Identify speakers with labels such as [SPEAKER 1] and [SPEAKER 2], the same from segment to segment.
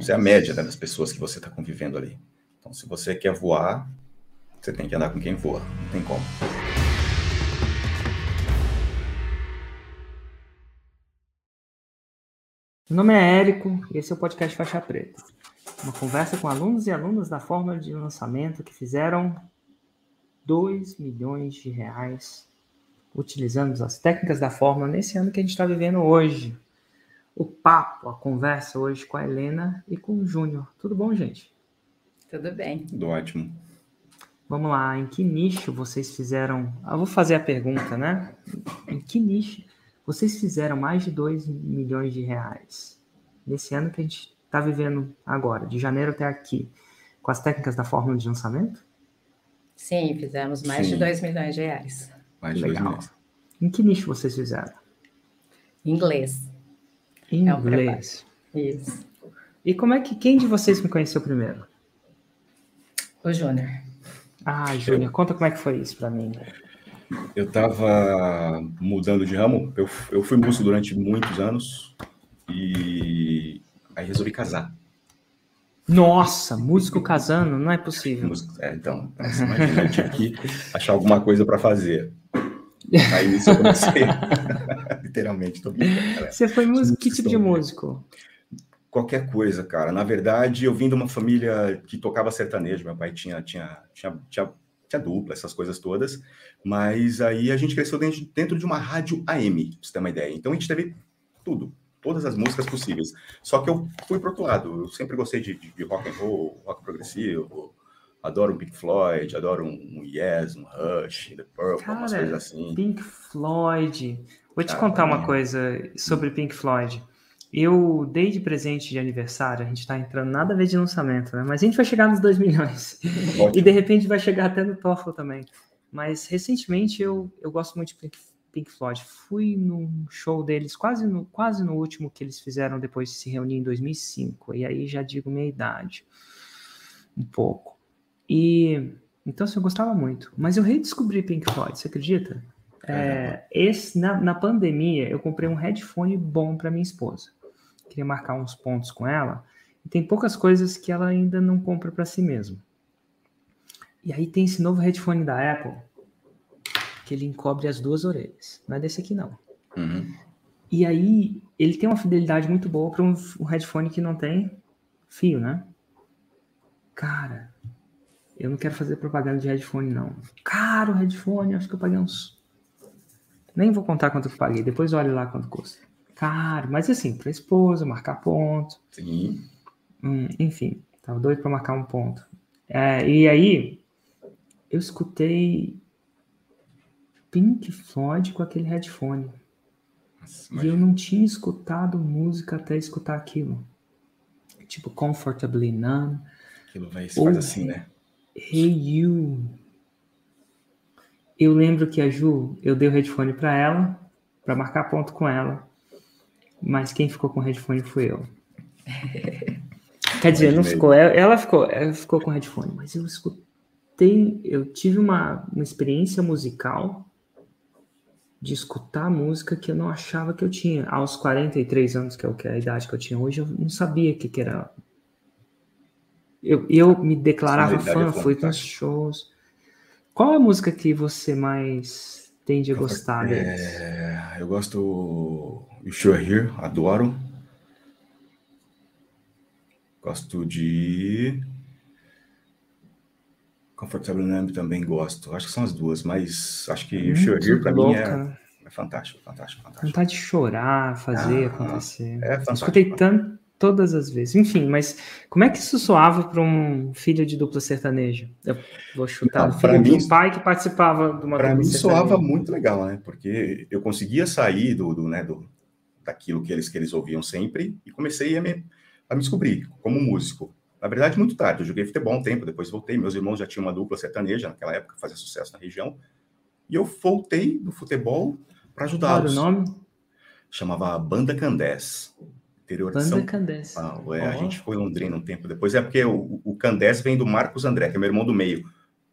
[SPEAKER 1] Você é a média né, das pessoas que você está convivendo ali. Então, se você quer voar, você tem que andar com quem voa. Não tem como.
[SPEAKER 2] Meu nome é Érico e esse é o podcast Faixa Preta. Uma conversa com alunos e alunas da Fórmula de Lançamento que fizeram 2 milhões de reais utilizando as técnicas da Fórmula nesse ano que a gente está vivendo hoje. O papo, a conversa hoje com a Helena e com o Júnior. Tudo bom, gente?
[SPEAKER 3] Tudo bem.
[SPEAKER 1] Tudo ótimo.
[SPEAKER 2] Vamos lá, em que nicho vocês fizeram? Eu vou fazer a pergunta, né? Em que nicho vocês fizeram mais de 2 milhões de reais nesse ano que a gente está vivendo agora, de janeiro até aqui, com as técnicas da fórmula de lançamento?
[SPEAKER 3] Sim, fizemos mais Sim. de 2 milhões de reais.
[SPEAKER 1] Mais de Legal. milhões.
[SPEAKER 2] Em que nicho vocês fizeram?
[SPEAKER 3] Inglês.
[SPEAKER 2] Inglês.
[SPEAKER 3] É Isso.
[SPEAKER 2] E como é que quem de vocês me conheceu primeiro?
[SPEAKER 3] O Júnior.
[SPEAKER 2] Ah, Júnior, conta como é que foi isso para mim.
[SPEAKER 1] Eu estava mudando de ramo. Eu, eu fui músico durante muitos anos e aí resolvi casar.
[SPEAKER 2] Nossa, músico casando, não é possível.
[SPEAKER 1] É, então, imagina, eu tive que achar alguma coisa para fazer. Aí nisso eu comecei. Literalmente, tô brincando.
[SPEAKER 2] Você foi músico? Que tipo de músico?
[SPEAKER 1] Qualquer coisa, cara. Na verdade, eu vim de uma família que tocava sertanejo. Meu pai tinha, tinha, tinha, tinha, tinha dupla, essas coisas todas. Mas aí a gente cresceu dentro, dentro de uma rádio AM, pra você ter uma ideia. Então a gente teve tudo, todas as músicas possíveis. Só que eu fui pro outro lado. Eu sempre gostei de, de, de rock and roll, rock progressivo, Adoro um Pink Floyd, adoro um Yes, um Rush, The Purple, Cara, umas coisas assim.
[SPEAKER 2] Pink Floyd. Vou te contar uma coisa sobre Pink Floyd. Eu dei de presente de aniversário, a gente tá entrando nada a ver de lançamento, né? Mas a gente vai chegar nos 2 milhões. Ótimo. E de repente vai chegar até no TOEFL também. Mas recentemente eu, eu gosto muito de Pink, Pink Floyd. Fui num show deles, quase no, quase no último que eles fizeram depois de se reunir em 2005. E aí já digo minha idade. Um pouco. E então assim, eu gostava muito. Mas eu redescobri Pink Floyd, você acredita? É, esse, na, na pandemia, eu comprei um headphone bom para minha esposa. Queria marcar uns pontos com ela. E tem poucas coisas que ela ainda não compra para si mesma. E aí tem esse novo headphone da Apple, que ele encobre as duas orelhas. Não é desse aqui, não.
[SPEAKER 1] Uhum.
[SPEAKER 2] E aí, ele tem uma fidelidade muito boa para um, um headphone que não tem fio, né? Cara, eu não quero fazer propaganda de headphone, não. Caro headphone, acho que eu paguei uns. Nem vou contar quanto eu paguei, depois olhe lá quanto custa. Caro, mas assim, para esposa, marcar ponto.
[SPEAKER 1] Sim.
[SPEAKER 2] Hum, enfim, tava doido para marcar um ponto. É, e aí, eu escutei Pink Floyd com aquele headphone. Nossa, e eu não tinha escutado música até escutar aquilo. Tipo, Comfortably Numb.
[SPEAKER 1] Aquilo vai, se faz assim, né?
[SPEAKER 2] Hey You. Eu lembro que a Ju, eu dei o headphone para ela, para marcar ponto com ela, mas quem ficou com o headphone foi eu. Quer dizer, não ficou, ela ficou, ela ficou com o headphone, mas eu escutei, eu tive uma, uma experiência musical de escutar música que eu não achava que eu tinha. Aos 43 anos, que é o que é a idade que eu tinha hoje, eu não sabia que, que era eu, eu me declarava fã, fui nos shows. Qual é a música que você mais tende a gostar deles?
[SPEAKER 1] É, eu gosto You Sure Here, adoro. Gosto de Comfortable Numb também gosto. Acho que são as duas, mas acho que You Sure Here pra louca. mim é, é fantástico, fantástico, fantástico.
[SPEAKER 2] Vontade de chorar, fazer ah, acontecer.
[SPEAKER 1] É fantástico.
[SPEAKER 2] Escutei tanto todas as vezes. Enfim, mas como é que isso soava para um filho de dupla sertaneja? Eu vou chutar. Para mim, um pai que participava de uma
[SPEAKER 1] Para mim soava muito legal, né? Porque eu conseguia sair do, do, né, do daquilo que eles que eles ouviam sempre e comecei a me, a me descobrir como músico. Na verdade, muito tarde. Eu joguei futebol um tempo, depois voltei. Meus irmãos já tinham uma dupla sertaneja naquela época, fazia sucesso na região. E eu voltei do futebol para ajudá-los.
[SPEAKER 2] Qual o nome?
[SPEAKER 1] Chamava Banda Candés interior
[SPEAKER 2] Banda
[SPEAKER 1] de São
[SPEAKER 2] Candés.
[SPEAKER 1] Paulo. É, oh. A gente foi em Londrina um tempo depois. É porque o, o Candés vem do Marcos André, que é meu irmão do meio.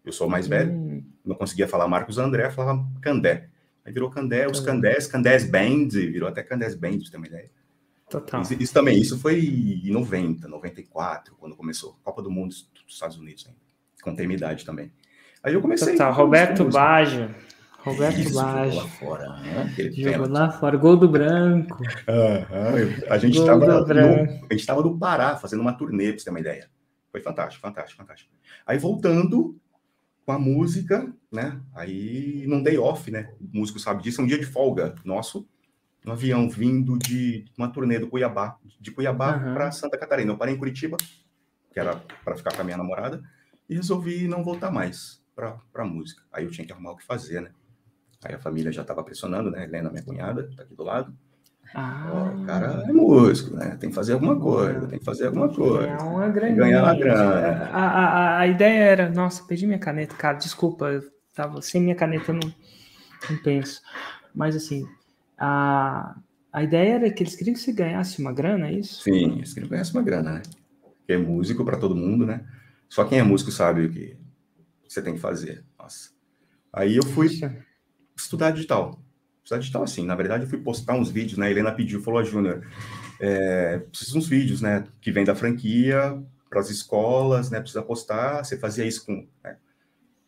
[SPEAKER 1] Eu sou o mais velho, hum. não conseguia falar Marcos André, falava Candé. Aí virou Candé, os Candés, Candés Band, virou até Candés Band, pra ter uma ideia.
[SPEAKER 2] Total.
[SPEAKER 1] Isso, isso, também, isso foi em 90, 94, quando começou. Copa do Mundo dos Estados Unidos ainda. Com idade também. Aí eu comecei.
[SPEAKER 2] Total, Roberto Baggio. Roberto
[SPEAKER 1] Isso, lá fora, né?
[SPEAKER 2] Jogou
[SPEAKER 1] pênalti.
[SPEAKER 2] lá fora, gol do branco.
[SPEAKER 1] Aham, A gente estava no, no Pará fazendo uma turnê, pra você ter uma ideia. Foi fantástico, fantástico, fantástico. Aí voltando com a música, né? Aí não dei off, né? O músico sabe disso, é um dia de folga nosso, um avião vindo de uma turnê do Cuiabá, de Cuiabá
[SPEAKER 2] Aham.
[SPEAKER 1] para Santa Catarina. Eu parei em Curitiba, que era para ficar com a minha namorada, e resolvi não voltar mais para a música. Aí eu tinha que arrumar o que fazer, né? Aí a família já estava pressionando, né? Helena, minha cunhada, tá aqui do lado. Ó,
[SPEAKER 2] Ah,
[SPEAKER 1] o cara é músico, né? Tem que fazer alguma coisa, tem que fazer alguma coisa.
[SPEAKER 2] Ganhar uma graninha.
[SPEAKER 1] Ganhar uma grana.
[SPEAKER 2] A, a, a- ideia era, nossa, perdi minha caneta, cara, desculpa, eu tava sem minha caneta, eu não, não penso. Mas assim, a, a ideia era que eles queriam que você ganhasse uma grana, é isso?
[SPEAKER 1] Sim, isso que não conhece uma grana, né? Porque é músico para todo mundo, né? Só quem é músico sabe o que você tem que fazer. Nossa. Aí eu fui
[SPEAKER 2] Puxa,
[SPEAKER 1] estudar digital. Estudar digital, assim, na verdade, eu fui postar uns vídeos, né? A Helena pediu, falou, ó, Júnior, é, precisa de uns vídeos, né? Que vem da franquia para as escolas, né? Precisa postar. Você fazia isso com, né,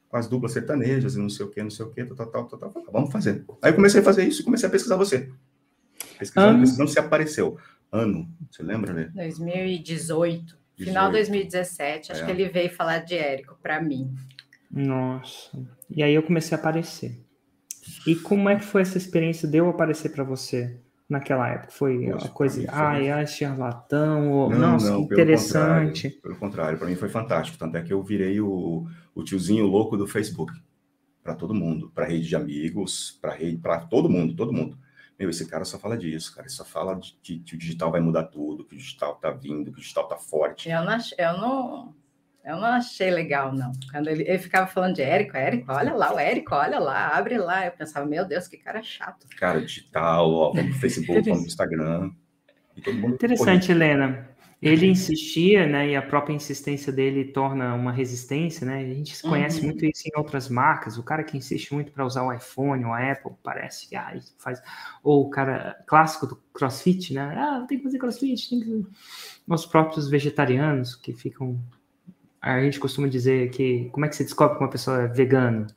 [SPEAKER 1] com as duplas sertanejas e não sei o que, não sei o que, tal, tal, tal, tal, tal. Vamos fazer. Aí eu comecei a fazer isso e comecei a pesquisar você. Pesquisando,
[SPEAKER 2] Ah.
[SPEAKER 1] pesquisando, você apareceu. Ano, você lembra, né?
[SPEAKER 3] 2018, final de 2017, acho
[SPEAKER 1] É.
[SPEAKER 3] que ele veio falar de Érico para mim.
[SPEAKER 2] Nossa. E aí eu comecei a aparecer. E como é que foi essa experiência de eu aparecer para você naquela época? Foi
[SPEAKER 1] Poxa,
[SPEAKER 2] uma coisa,
[SPEAKER 1] foi-
[SPEAKER 2] ai, ai, charlatão, ou,
[SPEAKER 1] Não,
[SPEAKER 2] nossa,
[SPEAKER 1] não,
[SPEAKER 2] interessante.
[SPEAKER 1] Pelo contrário, para mim foi fantástico. Tanto é que eu virei o, o tiozinho louco do Facebook. Para todo mundo. Para rede de amigos, para rede, para todo mundo, todo mundo. Meu, esse cara só fala disso, cara. Ele só fala de que, que o digital vai mudar tudo, que o digital tá vindo, que o digital tá forte.
[SPEAKER 3] Eu não, eu não, eu não achei legal, não. Quando ele, ele ficava falando de Érico, Érico, olha lá, o Érico, olha lá, abre lá. Eu pensava, meu Deus, que cara chato.
[SPEAKER 1] Cara, digital, ó, vamos pro Facebook, vamos pro Instagram. E todo mundo
[SPEAKER 2] Interessante, Helena. Ele insistia, né? E a própria insistência dele torna uma resistência, né? A gente conhece
[SPEAKER 3] Uhum.
[SPEAKER 2] muito isso em outras marcas. O cara que insiste muito para usar o iPhone ou a Apple, parece que ah, faz. Ou o cara clássico do CrossFit, né? Ah, tem que fazer CrossFit, tem que. Os próprios vegetarianos que ficam. A gente costuma dizer que. Como é que você descobre que uma pessoa é vegana?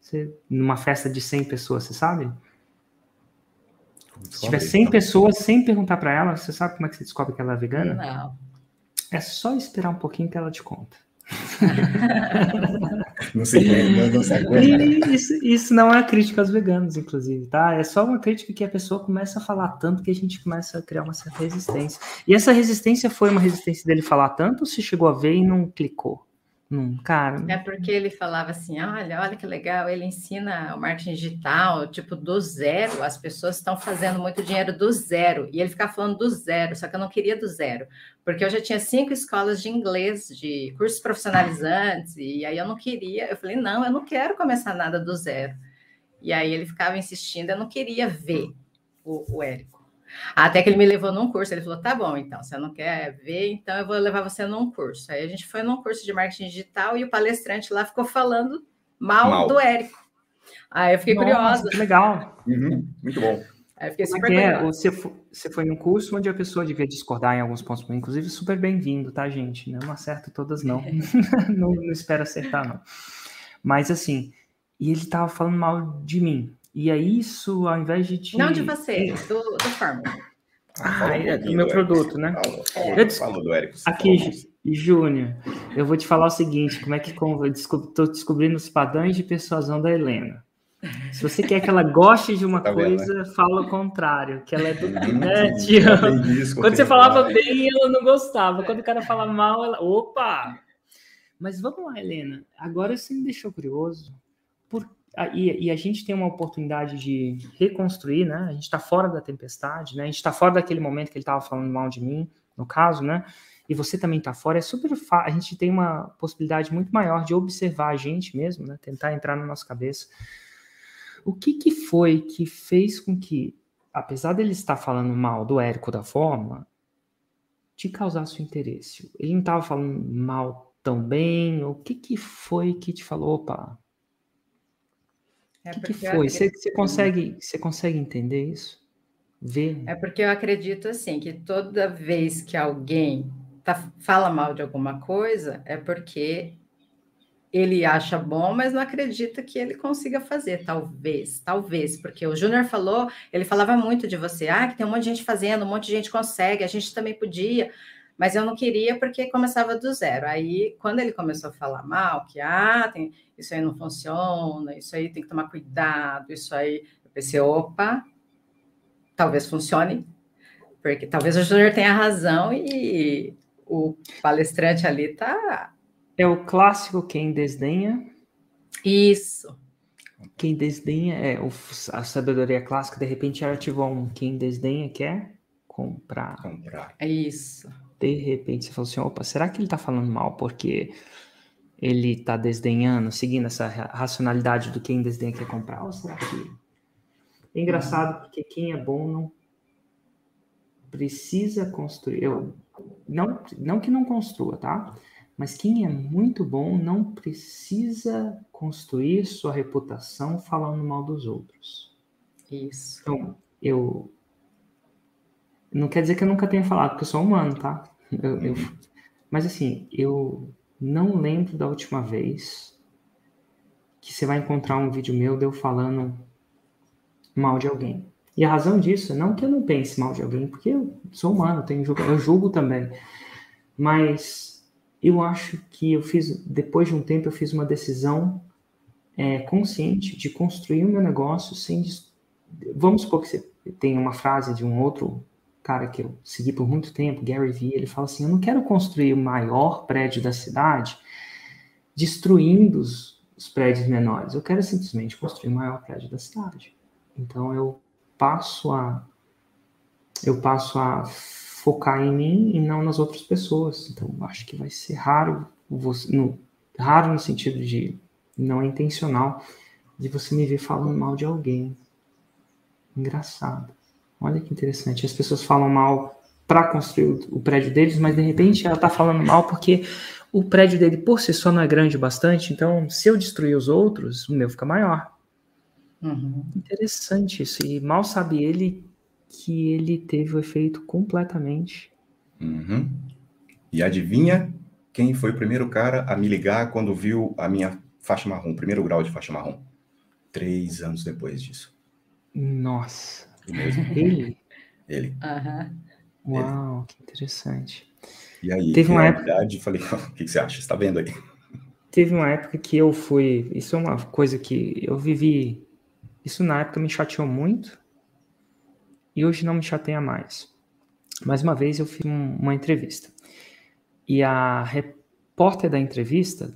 [SPEAKER 2] Você, numa festa de 100 pessoas, você sabe? Se tiver 100 pessoas sem perguntar para ela, você sabe como é que você descobre que ela é vegana?
[SPEAKER 3] Não.
[SPEAKER 2] É só esperar um pouquinho que ela te conta.
[SPEAKER 1] Não sei, não, não se aguenta.
[SPEAKER 2] E isso, isso não é crítica aos veganos, inclusive, tá? É só uma crítica que a pessoa começa a falar tanto que a gente começa a criar uma certa resistência. E essa resistência foi uma resistência dele falar tanto ou se chegou a ver e não clicou? Não, cara.
[SPEAKER 3] É porque ele falava assim: olha, olha que legal, ele ensina o marketing digital, tipo, do zero. As pessoas estão fazendo muito dinheiro do zero. E ele ficava falando do zero, só que eu não queria do zero, porque eu já tinha cinco escolas de inglês, de cursos profissionalizantes, e aí eu não queria. Eu falei: não, eu não quero começar nada do zero. E aí ele ficava insistindo, eu não queria ver o, o Érico. Até que ele me levou num curso, ele falou: tá bom, então, você não quer ver, então eu vou levar você num curso. Aí a gente foi num curso de marketing digital e o palestrante lá ficou falando mal,
[SPEAKER 1] Mal.
[SPEAKER 3] do Érico. Aí eu fiquei
[SPEAKER 2] Nossa,
[SPEAKER 3] curiosa.
[SPEAKER 2] que legal.
[SPEAKER 1] Uhum, muito bom.
[SPEAKER 3] Aí eu fiquei
[SPEAKER 2] é
[SPEAKER 3] super
[SPEAKER 2] que é?
[SPEAKER 3] curiosa.
[SPEAKER 2] Você, fo- você foi num curso onde a pessoa devia discordar em alguns pontos, inclusive super bem-vindo, tá, gente? Não acerto todas, não. não. Não espero acertar, não. Mas assim, e ele tava falando mal de mim. E aí, isso, ao invés de te.
[SPEAKER 3] Não de você, do, do Fórmula.
[SPEAKER 2] Ah,
[SPEAKER 1] um
[SPEAKER 2] é do meu produto, né?
[SPEAKER 1] Falou, falou,
[SPEAKER 2] Eu
[SPEAKER 1] falou do Érico.
[SPEAKER 2] Aqui, Júnior, eu vou te falar o seguinte: como é que tô descobrindo os padrões de persuasão da Helena. Se você quer que ela goste de uma
[SPEAKER 1] Tá vendo,
[SPEAKER 2] coisa, fala o contrário, que ela é do né, Quando você falava bem, ela não gostava. Quando o cara fala mal, ela. Opa! Mas vamos lá, Helena. Agora você me deixou curioso. Ah, E, e a gente tem uma oportunidade de reconstruir, né? A gente está fora da tempestade, né? A gente está fora daquele momento que ele estava falando mal de mim, no caso, né? E você também está fora. É super fácil. A gente tem uma possibilidade muito maior de observar a gente mesmo, né? Tentar entrar na nossa cabeça. O que, que foi que fez com que, apesar dele estar falando mal do Érico da forma, te causasse o interesse? Ele não estava falando mal tão bem? O que, que foi que te falou? Opa,
[SPEAKER 3] É
[SPEAKER 2] o que, que foi? Você, você consegue, você consegue entender isso? ver.
[SPEAKER 3] É porque eu acredito assim que toda vez que alguém tá, fala mal de alguma coisa, é porque ele acha bom, mas não acredita que ele consiga fazer, talvez, talvez, porque o Júnior falou, ele falava muito de você, ah, que tem um monte de gente fazendo, um monte de gente consegue, a gente também podia, mas eu não queria porque começava do zero. Aí, quando ele começou a falar mal, que ah, tem, isso aí não funciona, isso aí tem que tomar cuidado, isso aí, eu pensei, opa, talvez funcione, porque talvez o Júnior tenha razão e o palestrante ali tá
[SPEAKER 2] é o clássico quem desdenha.
[SPEAKER 3] Isso.
[SPEAKER 2] Quem desdenha é o, a sabedoria clássica, de repente ela ativou um quem desdenha quer comprar.
[SPEAKER 1] Comprar.
[SPEAKER 3] É isso.
[SPEAKER 2] De repente você falou assim: opa, será que ele tá falando mal porque ele tá desdenhando, seguindo essa racionalidade do quem desdenha quer comprar? Ou será que. É engraçado porque quem é bom não precisa construir. Eu, não, não que não construa, tá? Mas quem é muito bom não precisa construir sua reputação falando mal dos outros.
[SPEAKER 3] Isso.
[SPEAKER 2] Então, eu. Não quer dizer que eu nunca tenha falado, porque eu sou humano, tá? Eu, eu... Mas assim, eu não lembro da última vez que você vai encontrar um vídeo meu de eu falando mal de alguém. E a razão disso é não que eu não pense mal de alguém, porque eu sou humano, tenho, eu julgo também. Mas eu acho que eu fiz, depois de um tempo, eu fiz uma decisão é, consciente de construir o meu negócio sem. Vamos supor que você tem uma frase de um outro cara que eu segui por muito tempo, Gary Vee, ele fala assim: Eu não quero construir o maior prédio da cidade destruindo os, os prédios menores, eu quero simplesmente construir o maior prédio da cidade. Então eu passo a. Eu passo a focar em mim e não nas outras pessoas. Então, acho que vai ser raro, você, no, raro no sentido de não é intencional, de você me ver falando mal de alguém. Engraçado. Olha que interessante. As pessoas falam mal para construir o, prédio deles, mas de repente ela está falando mal porque o prédio dele por si só não é grande o bastante. Então, se eu destruir os outros, o meu fica maior. Uhum. Interessante isso. E mal sabe ele que ele teve o efeito completamente.
[SPEAKER 1] Uhum. E adivinha quem foi o primeiro cara a me ligar quando viu a minha faixa marrom, primeiro grau de faixa marrom? Três anos depois disso.
[SPEAKER 2] Nossa. Ele?
[SPEAKER 1] Ele.
[SPEAKER 3] Uhum.
[SPEAKER 2] Uau, Ele. que interessante.
[SPEAKER 1] E aí, teve uma época. Falei, o que você acha? Você está vendo aí?
[SPEAKER 2] Teve uma época que eu fui. Isso é uma coisa que eu vivi. Isso na época me chateou muito e hoje não me chateia mais. Mais uma vez eu fiz um, uma entrevista e a repórter da entrevista,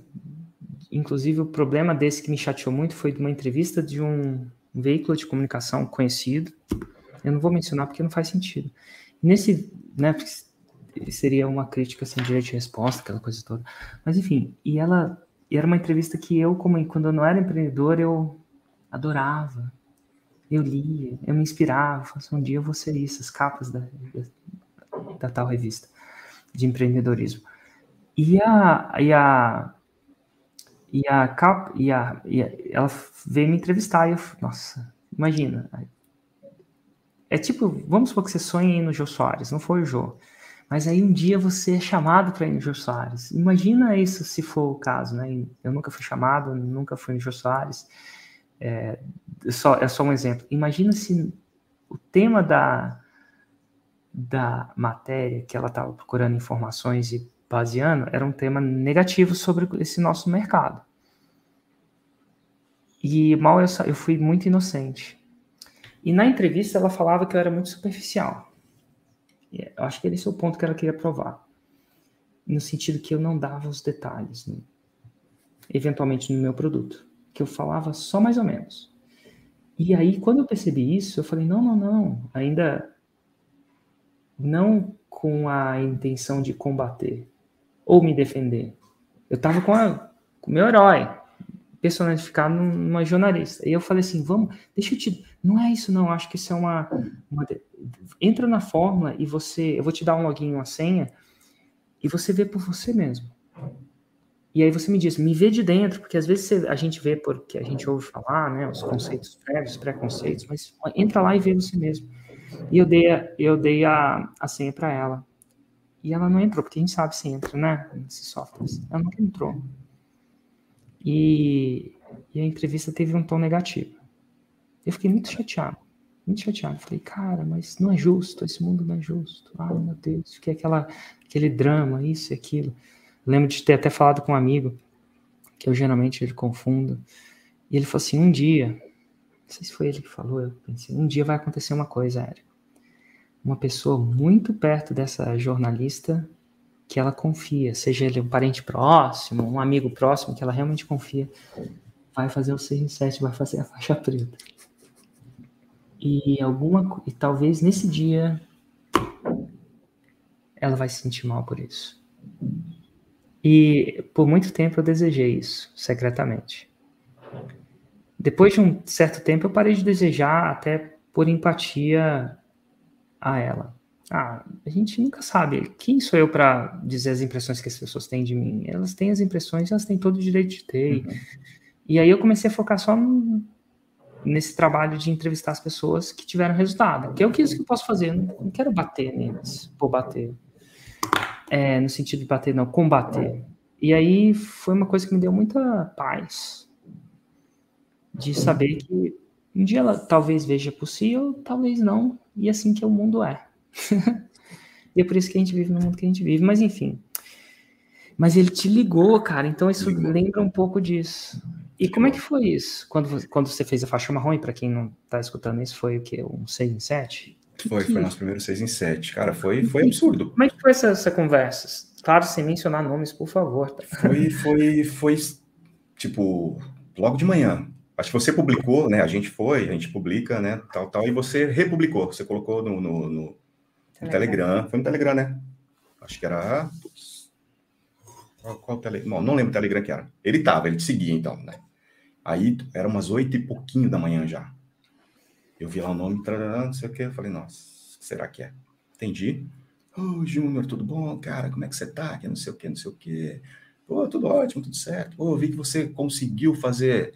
[SPEAKER 2] inclusive o problema desse que me chateou muito foi de uma entrevista de um veículo de comunicação conhecido. Eu não vou mencionar porque não faz sentido. Nesse, né, seria uma crítica sem direito de resposta, aquela coisa toda. Mas enfim, e ela e era uma entrevista que eu, como quando eu não era empreendedor, eu adorava eu lia, eu me inspirava, assim, um dia eu vou ser isso, as capas da, da, da tal revista de empreendedorismo. E a, e a, e a, cap, e a, e a ela veio me entrevistar e eu, nossa, imagina. É tipo, vamos supor que você sonha em ir no Jô Soares, não foi o Jô. Mas aí um dia você é chamado para ir no Jô Soares. Imagina isso se for o caso, né? Eu nunca fui chamado, nunca fui no Jô Soares. É, só, é só um exemplo. Imagina se o tema da, da matéria que ela estava procurando informações e baseando era um tema negativo sobre esse nosso mercado. E mal eu, eu fui muito inocente. E na entrevista ela falava que eu era muito superficial. Eu acho que esse é o ponto que ela queria provar. No sentido que eu não dava os detalhes, né? eventualmente no meu produto. Que eu falava só mais ou menos. E aí, quando eu percebi isso, eu falei: não, não, não, ainda não com a intenção de combater ou me defender. Eu estava com, o meu herói, personificado numa jornalista. E eu falei assim: vamos, deixa eu te. Não é isso, não. Acho que isso é uma. uma entra na fórmula e você. Eu vou te dar um login, uma senha, e você vê por você mesmo. E aí você me diz, me vê de dentro, porque às vezes a gente vê porque a gente ouve falar, né, os conceitos prévios, os preconceitos, mas entra lá e vê você mesmo. E eu dei, a, eu dei a, a senha para ela. E ela não entrou, porque a gente sabe se entra, né? Nesses softwares. Ela nunca entrou. E, e a entrevista teve um tom negativo. Eu fiquei muito chateado. Muito chateado. Falei, cara, mas não é justo, esse mundo não é justo. Ai, meu Deus, que é aquela, aquele drama, isso e aquilo. lembro de ter até falado com um amigo, que eu geralmente ele confundo. E ele falou assim: um dia, não sei se foi ele que falou, eu pensei, um dia vai acontecer uma coisa, Érico. Uma pessoa muito perto dessa jornalista que ela confia, seja ele um parente próximo, um amigo próximo, que ela realmente confia, vai fazer o 6 em 7, vai fazer a faixa preta. E alguma e talvez nesse dia ela vai se sentir mal por isso. E por muito tempo eu desejei isso, secretamente. Depois de um certo tempo eu parei de desejar até por empatia a ela. Ah, a gente nunca sabe. Quem sou eu para dizer as impressões que as pessoas têm de mim? Elas têm as impressões, elas têm todo o direito de ter. Uhum. E aí eu comecei a focar só nesse trabalho de entrevistar as pessoas que tiveram resultado. Que é o que eu posso fazer. Não quero bater neles, por bater. É, no sentido de bater, não, combater. E aí foi uma coisa que me deu muita paz. De saber que um dia ela talvez veja possível, talvez não. E assim que o mundo é. e é por isso que a gente vive no mundo que a gente vive. Mas enfim. Mas ele te ligou, cara. Então isso ligou. lembra um pouco disso. E como é que foi isso? Quando, quando você fez a faixa marrom, e para quem não tá escutando isso, foi o quê? Um 6 em 7?
[SPEAKER 1] Foi, foi nosso primeiro 6 em 7. Cara, foi, foi absurdo.
[SPEAKER 2] Como é que foi essa, essa conversa? Claro, sem mencionar nomes, por favor. Tá?
[SPEAKER 1] Foi, foi, foi, tipo, logo de manhã. Acho que você publicou, né? A gente foi, a gente publica, né? Tal, tal, e você republicou. Você colocou no, no, no Telegram. Telegram. Foi no Telegram, né? Acho que era. Qual, qual Telegram? Não, não lembro o Telegram que era. Ele tava, ele te seguia, então, né? Aí era umas oito e pouquinho da manhã já. Eu vi lá o nome, não sei o que. Eu falei, nossa, será que é? Entendi. Ô, oh, Júnior, tudo bom? Cara, como é que você tá? Que não sei o que, não sei o que. Pô, tudo ótimo, tudo certo. Pô, vi que você conseguiu fazer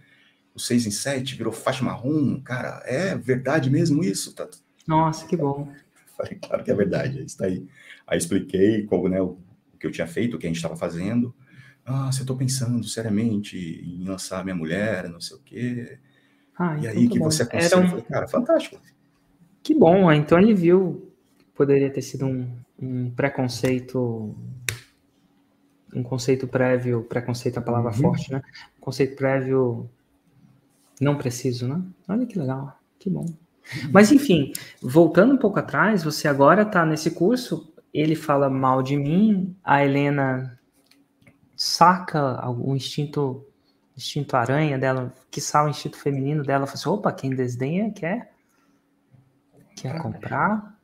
[SPEAKER 1] o 6 em 7, virou faixa marrom. Cara, é verdade mesmo isso? Tá...
[SPEAKER 2] Nossa, que bom.
[SPEAKER 1] Falei, claro que é verdade, é isso daí. Aí expliquei como, né, o que eu tinha feito, o que a gente estava fazendo. Ah, você estou pensando seriamente em lançar minha mulher, não sei o quê. Ah, e aí, que bom. você aconselha? Um... Falei, cara, fantástico.
[SPEAKER 2] Que bom, então ele viu, poderia ter sido um, um preconceito, um conceito prévio, preconceito é a palavra uhum. forte, né? Conceito prévio não preciso, né? Olha que legal, que bom. Mas enfim, voltando um pouco atrás, você agora está nesse curso, ele fala mal de mim, a Helena saca o instinto instinto aranha dela, que o instinto feminino dela, fala assim, opa, quem desdenha quer quer comprar.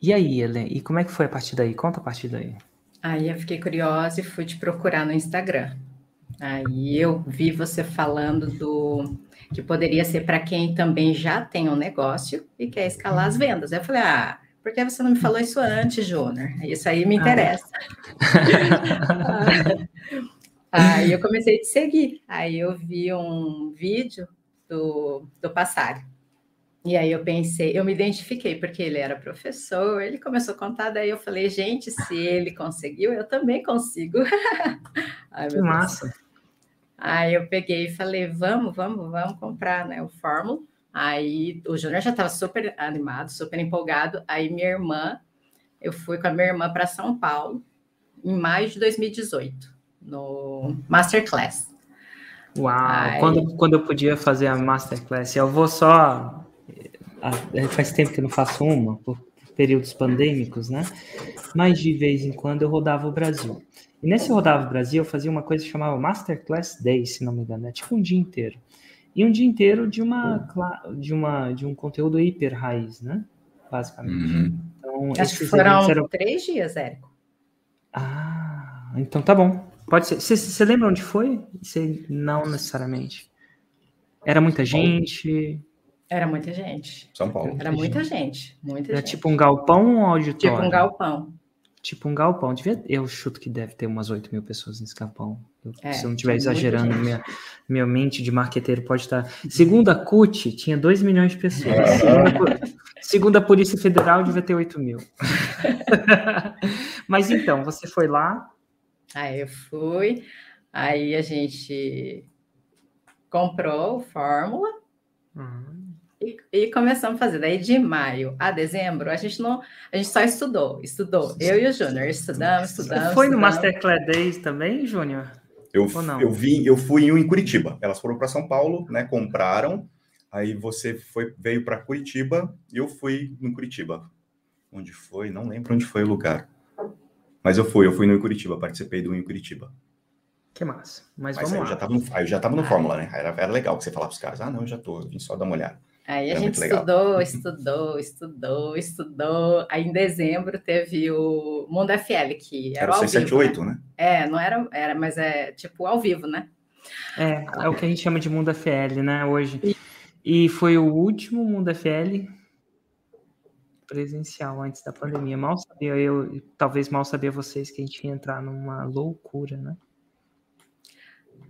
[SPEAKER 2] E aí, Helena, e como é que foi a partir daí? Conta a partir daí.
[SPEAKER 3] Aí eu fiquei curiosa e fui te procurar no Instagram. Aí eu vi você falando do que poderia ser para quem também já tem um negócio e quer escalar as vendas. Eu falei, ah, por que você não me falou isso antes, Júnior? Isso aí me ah. interessa. aí eu comecei a te seguir. Aí eu vi um vídeo do, do Passário. E aí eu pensei, eu me identifiquei, porque ele era professor, ele começou a contar, daí eu falei, gente, se ele conseguiu, eu também consigo.
[SPEAKER 2] Ai, que massa.
[SPEAKER 3] Aí eu peguei e falei, vamos, vamos, vamos comprar né, o Fórmula. Aí o Júnior já estava super animado, super empolgado. Aí minha irmã, eu fui com a minha irmã para São Paulo em maio de 2018, no Masterclass.
[SPEAKER 2] Uau! Aí... Quando, quando eu podia fazer a Masterclass, eu vou só. Faz tempo que eu não faço uma, por períodos pandêmicos, né? Mas de vez em quando eu rodava o Brasil. E nesse rodava o Brasil, eu fazia uma coisa que chamava Masterclass Day, se não me engano, é tipo um dia inteiro e um dia inteiro de uma de uma de um conteúdo hiper raiz, né? Basicamente. Uhum.
[SPEAKER 3] Então, Acho que foram eram... três dias, Érico.
[SPEAKER 2] Ah, então tá bom. Pode ser. Você lembra onde foi? Cê, não necessariamente. Era muita gente.
[SPEAKER 3] Era muita gente.
[SPEAKER 1] São Paulo.
[SPEAKER 3] Era muita gente. Muita
[SPEAKER 2] Era
[SPEAKER 3] gente.
[SPEAKER 2] tipo um galpão ou um auditório?
[SPEAKER 3] Tipo um galpão
[SPEAKER 2] tipo um galpão. Devia, eu chuto que deve ter umas 8 mil pessoas nesse galpão. Eu, é, se eu não estiver exagerando, minha, minha mente de marqueteiro pode estar. Segundo a CUT, tinha 2 milhões de pessoas. Segundo a Polícia Federal, devia ter 8 mil. Mas então, você foi lá?
[SPEAKER 3] Aí eu fui, aí a gente comprou Fórmula uhum. E, e, começamos a fazer. Daí de maio a dezembro, a gente não, a gente só estudou, estudou. Eu e o Júnior estudamos, estudamos. Você
[SPEAKER 2] foi
[SPEAKER 3] no
[SPEAKER 2] Masterclass Days também, Júnior?
[SPEAKER 1] Eu, eu vim, eu fui em um em Curitiba. Elas foram para São Paulo, né? Compraram. Aí você foi, veio para Curitiba e eu fui em Curitiba. Onde foi? Não lembro onde foi o lugar. Mas eu fui, eu fui no Curitiba, participei do em Curitiba.
[SPEAKER 2] Que massa. Mas,
[SPEAKER 1] Mas
[SPEAKER 2] vamos
[SPEAKER 1] lá.
[SPEAKER 2] Já
[SPEAKER 1] tava no, eu já estava no Fórmula, né? Era, era legal que você falava para os caras, ah, não, eu já tô, eu vim só dar uma olhada.
[SPEAKER 3] Aí a gente estudou, estudou, estudou, estudou. Aí em dezembro teve o Mundo FL, que era, era o 678, vivo, né? né? É, não era, era, mas é tipo ao vivo, né?
[SPEAKER 2] É, é o que a gente chama de Mundo FL, né, hoje. E, e foi o último Mundo FL presencial antes da pandemia. Mal sabia eu, talvez mal sabia vocês que a gente ia entrar numa loucura, né?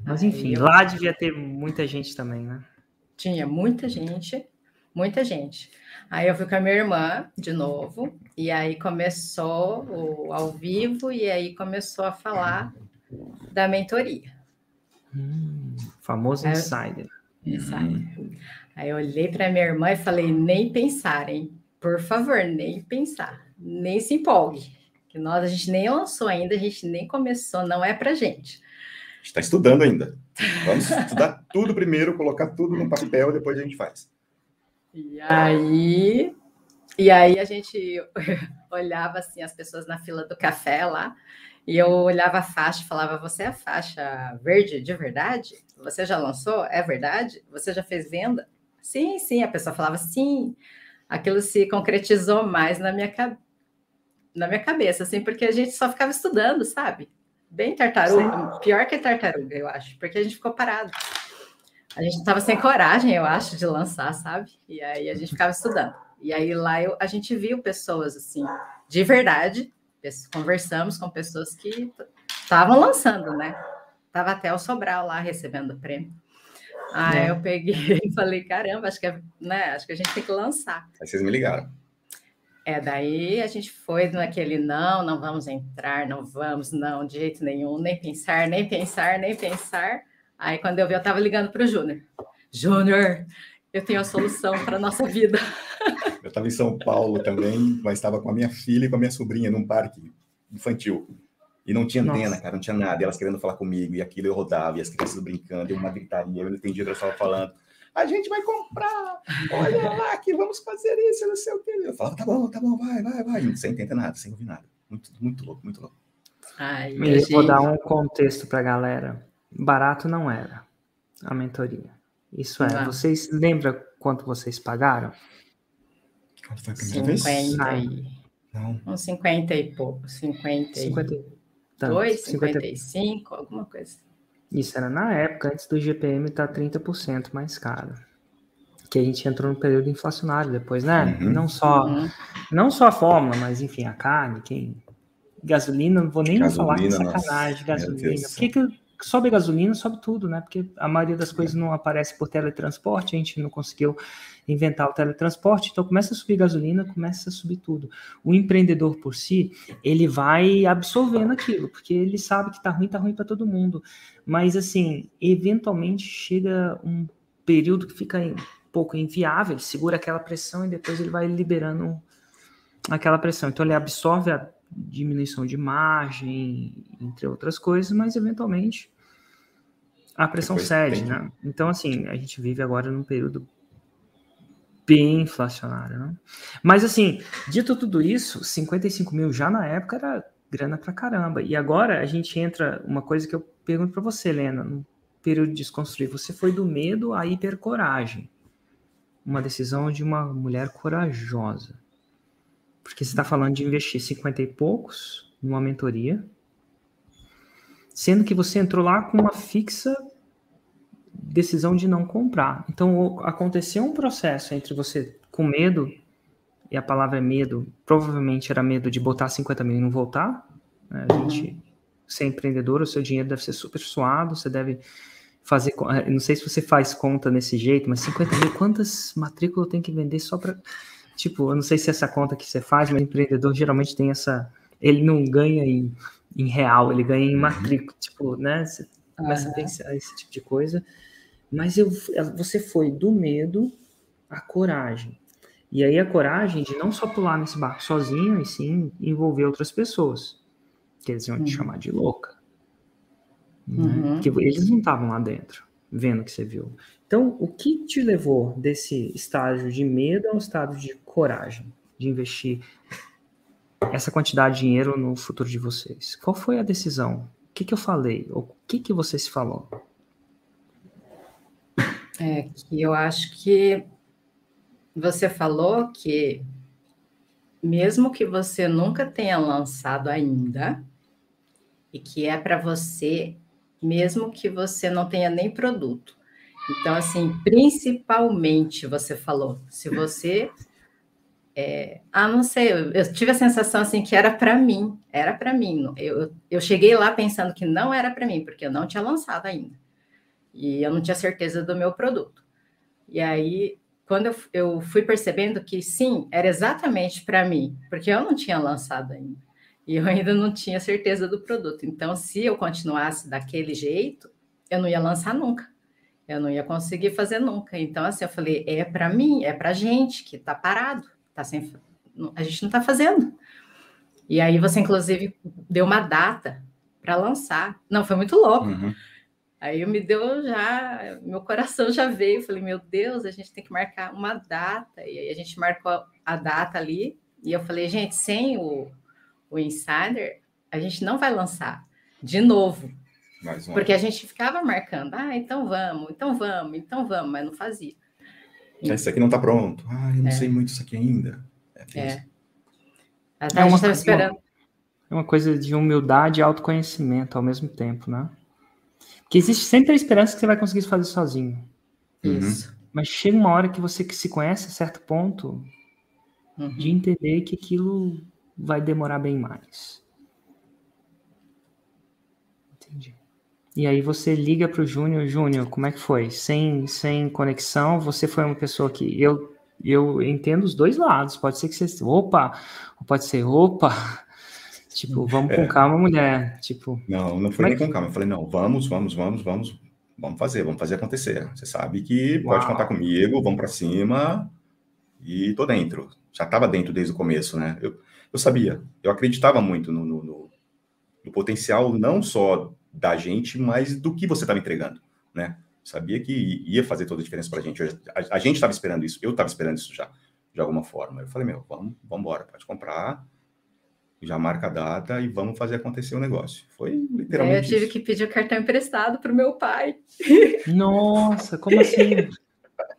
[SPEAKER 2] Mas enfim, eu... lá devia ter muita gente também, né?
[SPEAKER 3] Tinha muita gente, muita gente. Aí eu fui com a minha irmã de novo, e aí começou o ao vivo, e aí começou a falar da mentoria.
[SPEAKER 2] Hum, famoso aí, insider.
[SPEAKER 3] Insider. Hum. Aí eu olhei para minha irmã e falei: nem pensar, hein? Por favor, nem pensar, nem se empolgue. Que nós a gente nem lançou ainda, a gente nem começou, não é para gente
[SPEAKER 1] está estudando ainda. Vamos estudar tudo primeiro, colocar tudo no papel, depois a gente faz.
[SPEAKER 3] E aí, e aí a gente olhava assim as pessoas na fila do café lá, e eu olhava a faixa e falava: Você é a faixa verde de verdade? Você já lançou? É verdade? Você já fez venda? Sim, sim. A pessoa falava sim. Aquilo se concretizou mais na minha, na minha cabeça, assim, porque a gente só ficava estudando, sabe? Bem tartaruga, Sim. pior que tartaruga, eu acho, porque a gente ficou parado. A gente estava sem coragem, eu acho, de lançar, sabe? E aí a gente ficava estudando. E aí lá eu, a gente viu pessoas assim, de verdade, conversamos com pessoas que estavam lançando, né? Tava até o Sobral lá recebendo o prêmio. Aí é. eu peguei e falei, caramba, acho que, é, né, acho que a gente tem que lançar.
[SPEAKER 1] Aí vocês me ligaram.
[SPEAKER 3] É, daí a gente foi naquele não, não vamos entrar, não vamos, não, de jeito nenhum, nem pensar, nem pensar, nem pensar. Aí quando eu vi, eu estava ligando para o Júnior. Júnior, eu tenho a solução para a nossa vida.
[SPEAKER 1] Eu estava em São Paulo também, mas estava com a minha filha e com a minha sobrinha num parque infantil. E não tinha antena, cara, não tinha nada. E elas querendo falar comigo, e aquilo eu rodava, e as crianças brincando, e uma gritaria, eu não entendi o que elas estavam falando a gente vai comprar, olha lá que vamos fazer isso, não sei o que. Eu falava, tá bom, tá bom, vai, vai, vai, sem entender nada, sem ouvir nada. Muito, muito louco, muito louco.
[SPEAKER 2] Ai, eu vou dar um contexto para a galera. Barato não era a mentoria. Isso é, vocês lembram quanto vocês pagaram?
[SPEAKER 3] Quanto foi a primeira 50 vez? E... Não. Uns 50 e pouco, 50 e... 52, 55, alguma coisa.
[SPEAKER 2] Isso era na época, antes do GPM estar tá 30% mais caro. Que a gente entrou no período inflacionário depois, né? Uhum. Não só uhum. não só a fórmula, mas enfim, a carne, quem gasolina, não vou nem gasolina, falar que sacanagem, nossa, gasolina. Por que, que sobe gasolina, sobe tudo, né? Porque a maioria das coisas não aparece por teletransporte, a gente não conseguiu inventar o teletransporte, então começa a subir gasolina, começa a subir tudo. O empreendedor por si, ele vai absorvendo aquilo, porque ele sabe que tá ruim, tá ruim para todo mundo. Mas assim, eventualmente chega um período que fica um pouco inviável, ele segura aquela pressão e depois ele vai liberando aquela pressão. Então ele absorve a diminuição de margem, entre outras coisas, mas eventualmente a pressão cede, né? Então, assim, a gente vive agora num período bem inflacionário, né? Mas, assim, dito tudo isso, 55 mil já na época era grana pra caramba. E agora a gente entra, uma coisa que eu pergunto para você, Helena, no período de desconstruir, você foi do medo à hipercoragem. Uma decisão de uma mulher corajosa. Porque você está falando de investir 50 e poucos numa mentoria, sendo que você entrou lá com uma fixa decisão de não comprar. Então, aconteceu um processo entre você com medo, e a palavra é medo, provavelmente era medo de botar 50 mil e não voltar. Né? A gente, ser empreendedor, o seu dinheiro deve ser super suado, você deve fazer. Não sei se você faz conta nesse jeito, mas 50 mil, quantas matrículas tenho que vender só para Tipo, eu não sei se essa conta que você faz, mas o empreendedor geralmente tem essa. Ele não ganha em, em real, ele ganha em matrícula. Tipo, né? Você começa uhum. a pensar esse tipo de coisa. Mas eu, você foi do medo à coragem. E aí a coragem de não só pular nesse barco sozinho, e sim envolver outras pessoas. Que eles iam te uhum. chamar de louca. Né? Uhum. Porque eles não estavam lá dentro, vendo o que você viu. Então, o que te levou desse estágio de medo ao estado de coragem, de investir essa quantidade de dinheiro no futuro de vocês? Qual foi a decisão? O que, que eu falei? O que, que você se falou?
[SPEAKER 3] É que eu acho que você falou que mesmo que você nunca tenha lançado ainda e que é para você, mesmo que você não tenha nem produto. Então, assim, principalmente você falou, se você é, ah, não sei, eu, eu, tive a sensação assim que era para mim, era para mim. Eu, eu cheguei lá pensando que não era para mim, porque eu não tinha lançado ainda. E eu não tinha certeza do meu produto. E aí, quando eu, fui percebendo que sim, era exatamente para mim, porque eu não tinha lançado ainda. E eu ainda não tinha certeza do produto. Então, se eu continuasse daquele jeito, eu não ia lançar nunca. Eu não ia conseguir fazer nunca. Então, assim, eu falei, é para mim, é para gente que está parado, tá sem, a gente não está fazendo. E aí você, inclusive, deu uma data para lançar. Não, foi muito louco. Uhum. Aí me deu já, meu coração já veio, falei, meu Deus, a gente tem que marcar uma data. E aí a gente marcou a data ali, e eu falei, gente, sem o, o Insider, a gente não vai lançar de novo. Porque a gente ficava marcando, ah, então vamos, então vamos, então vamos, mas não fazia.
[SPEAKER 1] Esse aqui não está pronto. Ah, eu não é. sei muito isso aqui ainda.
[SPEAKER 3] É. é. Até é a gente estava esperando.
[SPEAKER 2] É uma coisa de humildade e autoconhecimento ao mesmo tempo, né? Que existe sempre a esperança que você vai conseguir fazer sozinho.
[SPEAKER 3] Uhum. Isso.
[SPEAKER 2] Mas chega uma hora que você que se conhece a certo ponto uhum. de entender que aquilo vai demorar bem mais. Entendi. E aí você liga para o Júnior, Júnior, como é que foi? Sem, sem conexão, você foi uma pessoa que eu eu entendo os dois lados. Pode ser que você, opa, pode ser, opa, Tipo, vamos é. com calma, mulher. Tipo.
[SPEAKER 1] Não, não foi nem com calma. Eu falei, não, vamos, vamos, vamos, vamos, vamos fazer, vamos fazer acontecer. Você sabe que Uau. pode contar comigo, vamos para cima e tô dentro. Já estava dentro desde o começo, né? Eu, eu sabia, eu acreditava muito no, no, no, no potencial não só da gente, mas do que você estava entregando, né? Sabia que ia fazer toda a diferença para a gente. A, a gente estava esperando isso, eu estava esperando isso já, de alguma forma. Eu falei, meu, vamos, vamos embora, pode comprar já marca a data e vamos fazer acontecer o negócio. Foi literalmente.
[SPEAKER 3] eu tive isso. que pedir o cartão emprestado para o meu pai.
[SPEAKER 2] Nossa, como assim?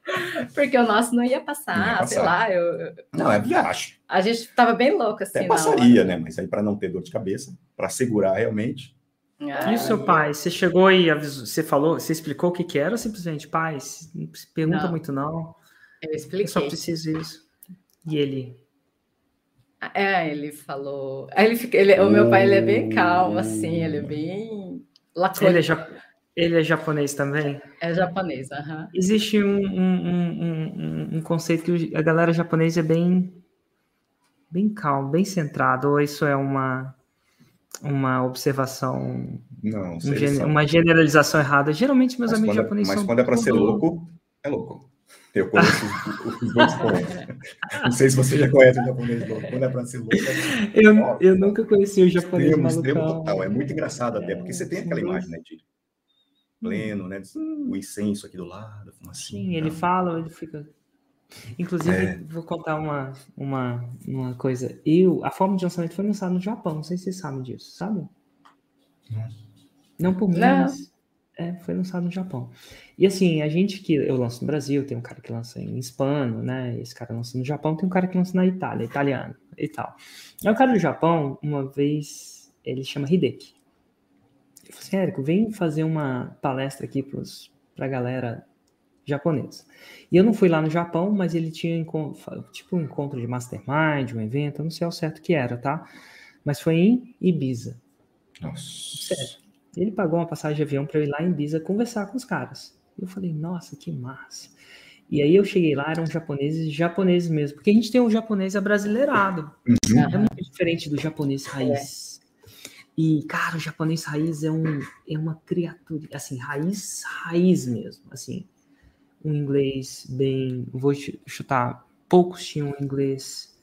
[SPEAKER 3] Porque o nosso não ia passar, não ia passar. sei lá. Eu...
[SPEAKER 1] Não, é viagem.
[SPEAKER 3] A gente estava bem louco assim.
[SPEAKER 1] Até passaria, né? Mas aí para não ter dor de cabeça, para segurar realmente.
[SPEAKER 2] Ah, e o seu pai? Você chegou e avisou, você falou, você explicou o que, que era ou simplesmente, pai, não pergunta não. muito não.
[SPEAKER 3] Eu expliquei. Eu
[SPEAKER 2] só preciso isso. E ele,
[SPEAKER 3] é, ele falou. Ele fica, ele, o meu pai ele é bem calmo, assim, ele é bem
[SPEAKER 2] lacônico. Ele é, ja, ele é japonês também?
[SPEAKER 3] É japonês, aham.
[SPEAKER 2] Existe um, um, um, um, conceito que a galera japonesa é bem, bem calmo, bem centrado, ou isso é uma, uma observação,
[SPEAKER 1] Não,
[SPEAKER 2] uma generalização errada? Geralmente meus mas amigos
[SPEAKER 1] quando, é,
[SPEAKER 2] japoneses
[SPEAKER 1] mas
[SPEAKER 2] são.
[SPEAKER 1] Mas quando é para ser louco, é louco. Eu conheço os, os dois pontos. Não sei se você já conhece o japonês louco. Quando é para ser louco.
[SPEAKER 2] É... Eu, eu nunca conheci o japonês extremo, extremo
[SPEAKER 1] total. É muito engraçado até, porque você tem aquela imagem, né, de pleno, né? O incenso aqui do lado,
[SPEAKER 2] assim. Sim, ele fala, ele fica. Inclusive, é. vou contar uma, uma, uma coisa. Eu, a forma de lançamento foi lançada no Japão, não sei se vocês sabem disso, sabe? Não, não por mim, mas é, foi lançado no Japão. E assim, a gente que eu lanço no Brasil, tem um cara que lança em hispano, né? Esse cara lança no Japão, tem um cara que lança na Itália, italiano e tal. E o cara do Japão, uma vez, ele chama Hideki. Ele falou assim, Érico, vem fazer uma palestra aqui pros, pra galera japonesa. E eu não fui lá no Japão, mas ele tinha tipo um encontro de mastermind, um evento, eu não sei ao certo que era, tá? Mas foi em Ibiza.
[SPEAKER 1] Nossa.
[SPEAKER 2] Sério. Ele pagou uma passagem de avião para eu ir lá em Ibiza conversar com os caras. Eu falei, nossa, que massa. E aí eu cheguei lá, eram japoneses, japoneses mesmo, porque a gente tem um japonês abrasileirado. Uhum. É muito diferente do japonês raiz. E, cara, o japonês raiz é, um, é uma criatura, assim, raiz, raiz mesmo. Assim, um inglês bem. Vou chutar, poucos tinham inglês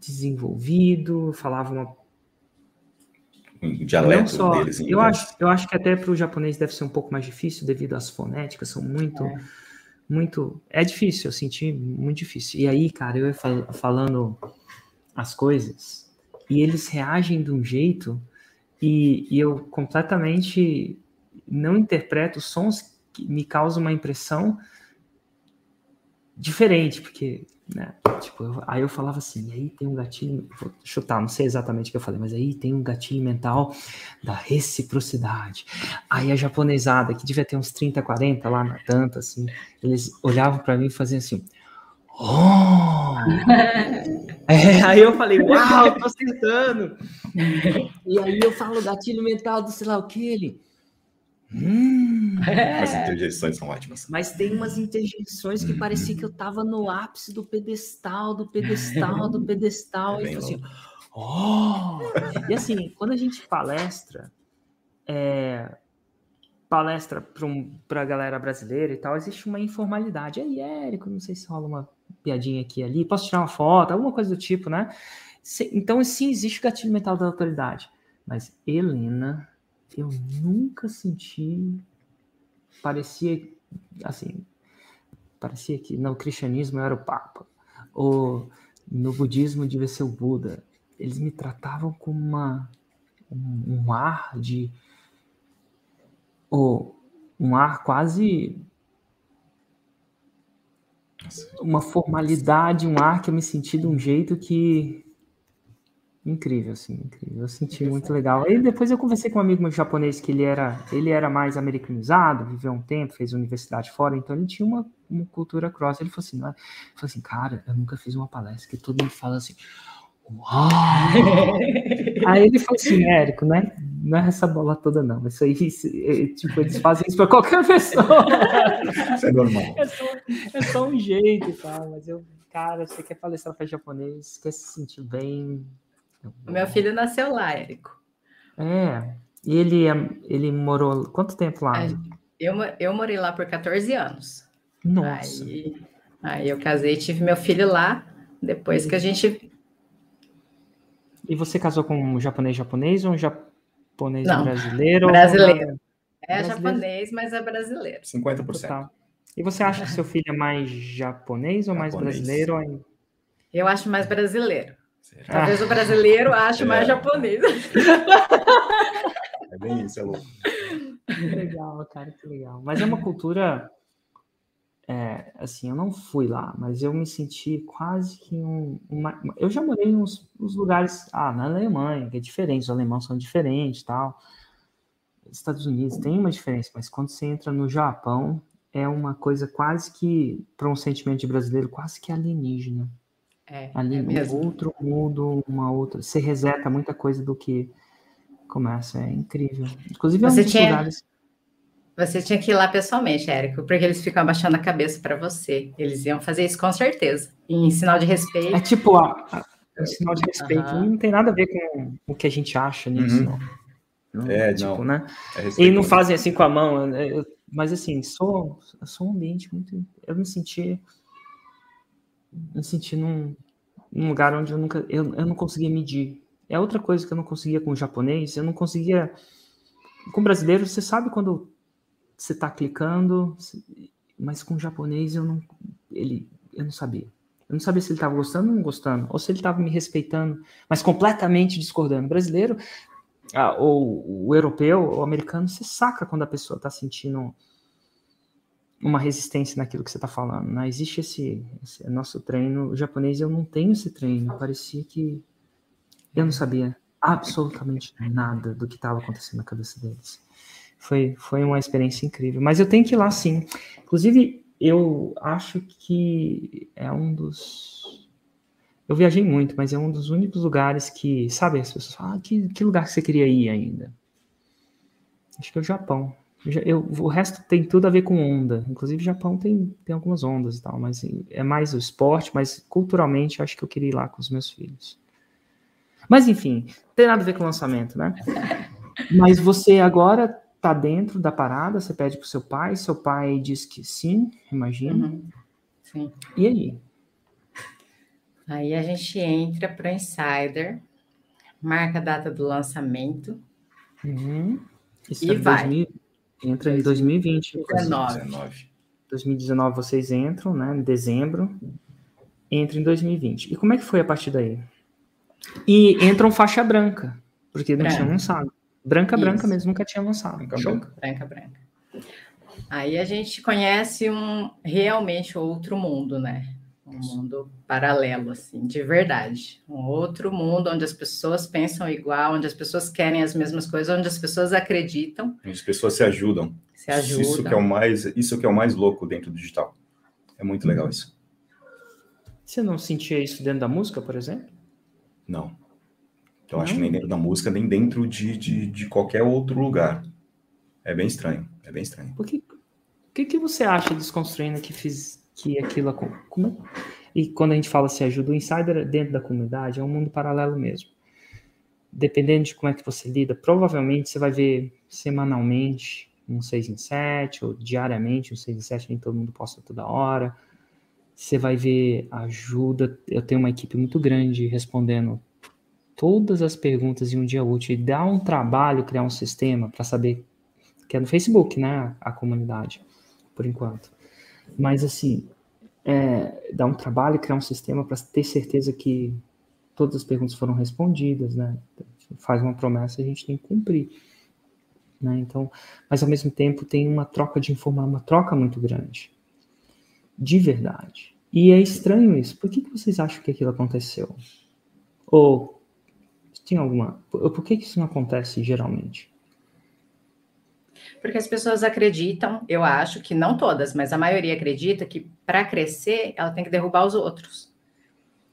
[SPEAKER 2] desenvolvido, falavam uma
[SPEAKER 1] um dialeto
[SPEAKER 2] só, deles. Eu acho, eu acho que até para o japonês deve ser um pouco mais difícil devido às fonéticas, são muito, é. muito. É difícil, eu senti muito difícil. E aí, cara, eu ia fal falando as coisas e eles reagem de um jeito e, e eu completamente não interpreto sons que me causam uma impressão diferente, porque né? Tipo, eu, aí eu falava assim, aí tem um gatilho, vou chutar, não sei exatamente o que eu falei, mas aí tem um gatilho mental da reciprocidade. Aí a japonesada, que devia ter uns 30, 40 lá na tanta, assim, eles olhavam para mim e faziam assim, oh! é, aí eu falei, uau, tô acertando! e aí eu falo gatilho mental do sei lá o que, ele
[SPEAKER 1] Hum, As interjeições são ótimas.
[SPEAKER 2] Mas tem umas interjeições que parecia que eu estava no ápice do pedestal, do pedestal, do pedestal. É e, assim, oh! e assim, quando a gente palestra, é, palestra para um, a galera brasileira e tal, existe uma informalidade. Aí, Érico, não sei se rola uma piadinha aqui ali, posso tirar uma foto, alguma coisa do tipo, né? Então, sim, existe o gatilho mental da autoridade. Mas Helena eu nunca senti. Parecia assim. Parecia que no cristianismo eu era o Papa. Ou no budismo devia ser o Buda. Eles me tratavam com uma, um, um ar de. Ou um ar quase uma formalidade, um ar que eu me senti de um jeito que Incrível, assim, incrível. Eu senti muito legal. Aí depois eu conversei com um amigo meu japonês que ele era, ele era mais americanizado, viveu um tempo, fez universidade fora, então ele tinha uma, uma cultura cross. Ele falou assim, não é? Ele falou assim, cara, eu nunca fiz uma palestra que todo mundo fala assim, uau! aí ele falou assim, Érico, né? Não é essa bola toda, não. Isso aí, isso, é, tipo, eles fazem isso para qualquer pessoa.
[SPEAKER 1] Isso é normal.
[SPEAKER 2] É só, é só um jeito e tal, mas eu, cara, você quer palestrar para japonês, quer se sentir bem,
[SPEAKER 3] o meu filho nasceu lá, Érico.
[SPEAKER 2] É. E ele, ele morou quanto tempo lá?
[SPEAKER 3] Eu, eu morei lá por 14 anos.
[SPEAKER 2] Nossa.
[SPEAKER 3] Aí, aí eu casei e tive meu filho lá, depois que a gente.
[SPEAKER 2] E você casou com um japonês japonês ou um japonês Não, brasileiro?
[SPEAKER 3] Brasileiro. É brasileiro? japonês, mas é brasileiro.
[SPEAKER 1] 50%. Total.
[SPEAKER 2] E você acha que seu filho é mais japonês ou japonês. mais brasileiro?
[SPEAKER 3] Eu acho mais brasileiro. Talvez o brasileiro ache é. mais japonês.
[SPEAKER 1] É bem isso, é louco.
[SPEAKER 2] Que legal, cara, que legal. Mas é uma cultura. É, assim, eu não fui lá, mas eu me senti quase que um. Uma, eu já morei nos, nos lugares. Ah, na Alemanha, que é diferente, os alemães são diferentes tal. Estados Unidos tem uma diferença, mas quando você entra no Japão, é uma coisa quase que, para um sentimento de brasileiro, quase que alienígena.
[SPEAKER 3] É,
[SPEAKER 2] Ali
[SPEAKER 3] é
[SPEAKER 2] mesmo. outro mundo, uma outra. Você reseta muita coisa do que começa. É incrível. Inclusive, é
[SPEAKER 3] você um tinha, lugares... Você tinha que ir lá pessoalmente, Érico, porque eles ficam abaixando a cabeça para você. Eles iam fazer isso com certeza. Em sinal de respeito.
[SPEAKER 2] É tipo, a, é sinal de respeito. Uhum. Não tem nada a ver com o que a gente acha nisso, uhum.
[SPEAKER 1] não. é, tipo, não.
[SPEAKER 2] né? É e não fazem assim com a mão. Eu, mas assim, sou, sou um ambiente muito. Eu me senti me senti num, num lugar onde eu nunca eu, eu não conseguia medir. É outra coisa que eu não conseguia com o japonês, eu não conseguia com o brasileiro, você sabe quando você está clicando, mas com o japonês eu não ele eu não sabia. Eu não sabia se ele estava gostando ou não gostando, ou se ele estava me respeitando, mas completamente discordando. O brasileiro, ah, ou o europeu, ou o americano, você saca quando a pessoa está sentindo uma resistência naquilo que você está falando. Né? Existe esse, esse, nosso treino. O japonês eu não tenho esse treino. Parecia que eu não sabia absolutamente nada do que estava acontecendo na cabeça deles. Foi, foi uma experiência incrível. Mas eu tenho que ir lá sim. Inclusive, eu acho que é um dos. Eu viajei muito, mas é um dos únicos lugares que, sabe, as pessoas falam, ah, que, que lugar que você queria ir ainda? Acho que é o Japão. Eu, o resto tem tudo a ver com onda. Inclusive, o Japão tem, tem algumas ondas e tal, mas é mais o esporte, mas culturalmente acho que eu queria ir lá com os meus filhos. Mas enfim, não tem nada a ver com o lançamento, né? Mas você agora tá dentro da parada, você pede pro seu pai, seu pai diz que sim, imagina. Uhum.
[SPEAKER 3] Sim.
[SPEAKER 2] E aí?
[SPEAKER 3] Aí a gente entra para Insider, marca a data do lançamento.
[SPEAKER 2] Uhum.
[SPEAKER 3] e é vai.
[SPEAKER 2] 2000, entra em 2020.
[SPEAKER 3] 2019.
[SPEAKER 2] 2019 vocês entram, né? Em dezembro. Entra em 2020. E como é que foi a partir daí? E entram faixa branca, porque não branca. tinha lançado. Branca, Isso. branca mesmo, nunca tinha lançado.
[SPEAKER 3] Branca, branca. Branca, branca. Aí a gente conhece um realmente outro mundo, né? Um mundo paralelo, assim, de verdade. Um outro mundo onde as pessoas pensam igual, onde as pessoas querem as mesmas coisas, onde as pessoas acreditam.
[SPEAKER 1] Onde as pessoas se ajudam.
[SPEAKER 3] Se ajudam.
[SPEAKER 1] Isso que é o mais, isso que é o mais louco dentro do digital. É muito legal uhum. isso.
[SPEAKER 2] Você não sentia isso dentro da música, por exemplo?
[SPEAKER 1] Não. Eu acho que nem dentro da música, nem dentro de, de, de qualquer outro lugar. É bem estranho. É bem estranho.
[SPEAKER 2] Por que, o que, que você acha desconstruindo que fiz, que aquilo como e quando a gente fala se ajuda o insider dentro da comunidade é um mundo paralelo mesmo. Dependendo de como é que você lida provavelmente você vai ver semanalmente um 6 em 7 ou diariamente um 6 em 7 nem todo mundo posta toda hora. Você vai ver ajuda eu tenho uma equipe muito grande respondendo todas as perguntas em um dia útil e dá um trabalho criar um sistema para saber que é no Facebook né a comunidade por enquanto mas, assim, é, dá um trabalho criar um sistema para ter certeza que todas as perguntas foram respondidas, né? Faz uma promessa, a gente tem que cumprir. Né? Então, mas ao mesmo tempo tem uma troca de informação, uma troca muito grande. De verdade. E é estranho isso. Por que, que vocês acham que aquilo aconteceu? Ou tem alguma. Por que, que isso não acontece geralmente?
[SPEAKER 3] Porque as pessoas acreditam, eu acho que não todas, mas a maioria acredita que para crescer ela tem que derrubar os outros.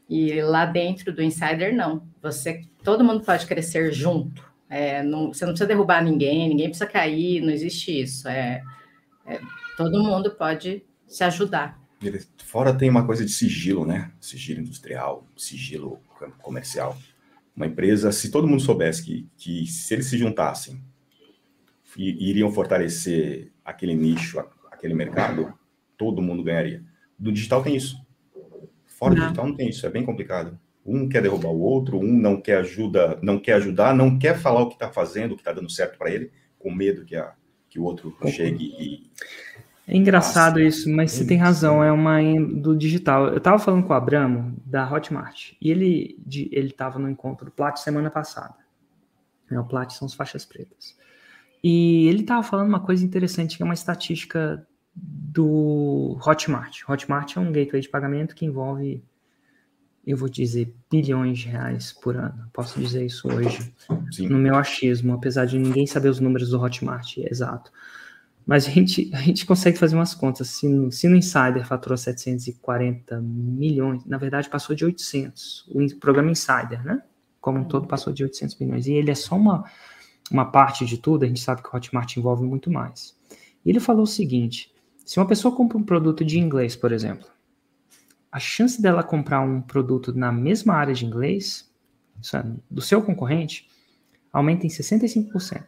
[SPEAKER 3] E lá dentro do insider não. Você, todo mundo pode crescer junto. É, não, você não precisa derrubar ninguém, ninguém precisa cair, não existe isso. É, é, todo mundo pode se ajudar.
[SPEAKER 1] Fora tem uma coisa de sigilo, né? Sigilo industrial, sigilo comercial. Uma empresa, se todo mundo soubesse que, que se eles se juntassem iriam fortalecer aquele nicho, aquele mercado, todo mundo ganharia. Do digital tem isso. Fora do digital não tem isso, é bem complicado. Um quer derrubar o outro, um não quer ajuda, não quer ajudar, não quer falar o que está fazendo, o que está dando certo para ele, com medo que, a, que o outro chegue e
[SPEAKER 2] é engraçado isso, mas você tem razão, é uma do digital. Eu estava falando com o Abramo, da Hotmart, e ele ele estava no encontro do Plat semana passada. É, o Plat são as faixas pretas. E ele estava falando uma coisa interessante, que é uma estatística do Hotmart. Hotmart é um gateway de pagamento que envolve, eu vou dizer, bilhões de reais por ano. Posso dizer isso hoje, Sim. no meu achismo, apesar de ninguém saber os números do Hotmart, é exato. Mas a gente, a gente consegue fazer umas contas. Se no, se no Insider faturou 740 milhões, na verdade passou de 800. O programa Insider, né? Como um todo, passou de 800 milhões. E ele é só uma uma parte de tudo, a gente sabe que o Hotmart envolve muito mais. E ele falou o seguinte: se uma pessoa compra um produto de inglês, por exemplo, a chance dela comprar um produto na mesma área de inglês, é, do seu concorrente, aumenta em 65%.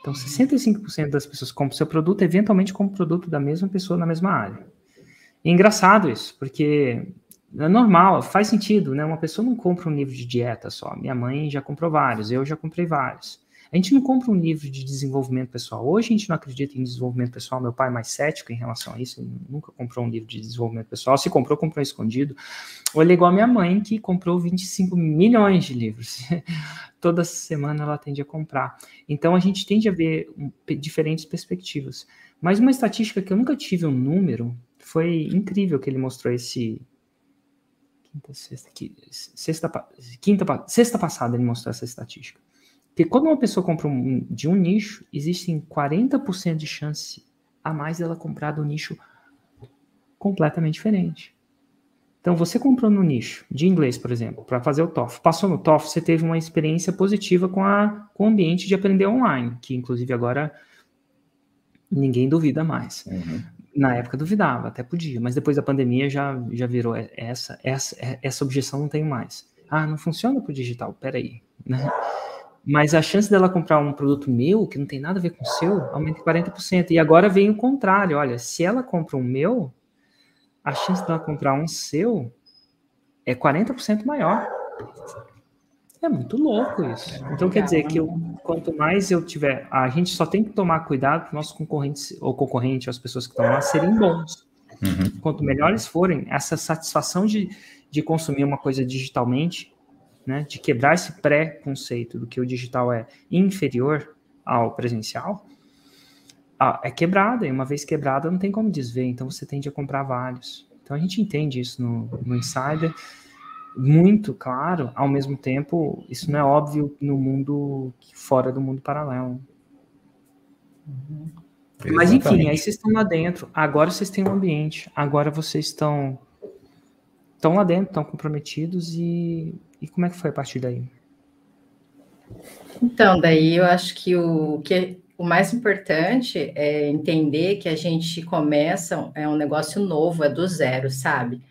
[SPEAKER 2] Então, 65% das pessoas compram seu produto, eventualmente compram produto da mesma pessoa na mesma área. E é engraçado isso, porque é normal, faz sentido, né? Uma pessoa não compra um livro de dieta só. Minha mãe já comprou vários, eu já comprei vários. A gente não compra um livro de desenvolvimento pessoal. Hoje a gente não acredita em desenvolvimento pessoal. Meu pai é mais cético em relação a isso. Ele nunca comprou um livro de desenvolvimento pessoal. Se comprou, comprou escondido. Ou ele é igual a minha mãe, que comprou 25 milhões de livros. Toda semana ela tende a comprar. Então a gente tende a ver diferentes perspectivas. Mas uma estatística que eu nunca tive um número foi incrível que ele mostrou esse quinta, sexta, sexta, quinta, sexta passada ele mostrou essa estatística. Que quando uma pessoa compra um, de um nicho, existem 40% de chance a mais dela comprar do nicho completamente diferente. Então, você comprou no nicho de inglês, por exemplo, para fazer o TOEFL. Passou no TOEFL, você teve uma experiência positiva com, a, com o ambiente de aprender online, que inclusive agora ninguém duvida mais. Uhum. Na época duvidava, até podia, mas depois da pandemia já, já virou essa, essa, essa objeção não tem mais. Ah, não funciona para o digital, peraí. Né? Mas a chance dela comprar um produto meu, que não tem nada a ver com o seu, aumenta em 40%. E agora vem o contrário, olha, se ela compra um meu, a chance dela comprar um seu é 40% maior. É muito louco isso. Então quer dizer que eu, quanto mais eu tiver, a gente só tem que tomar cuidado para nossos concorrentes ou concorrente, as pessoas que estão lá serem bons. Uhum. Quanto melhores forem, essa satisfação de, de consumir uma coisa digitalmente, né, de quebrar esse pré-conceito do que o digital é inferior ao presencial, é quebrada, e uma vez quebrada não tem como desver, então você tende a comprar vários. Então a gente entende isso no, no Insider, muito claro, ao mesmo tempo, isso não é óbvio no mundo fora do mundo paralelo. Uhum. Mas enfim, aí vocês estão lá dentro, agora vocês têm um ambiente, agora vocês estão estão lá dentro, estão comprometidos e, e como é que foi a partir daí?
[SPEAKER 3] Então, daí eu acho que o que o mais importante é entender que a gente começa é um negócio novo, é do zero, sabe?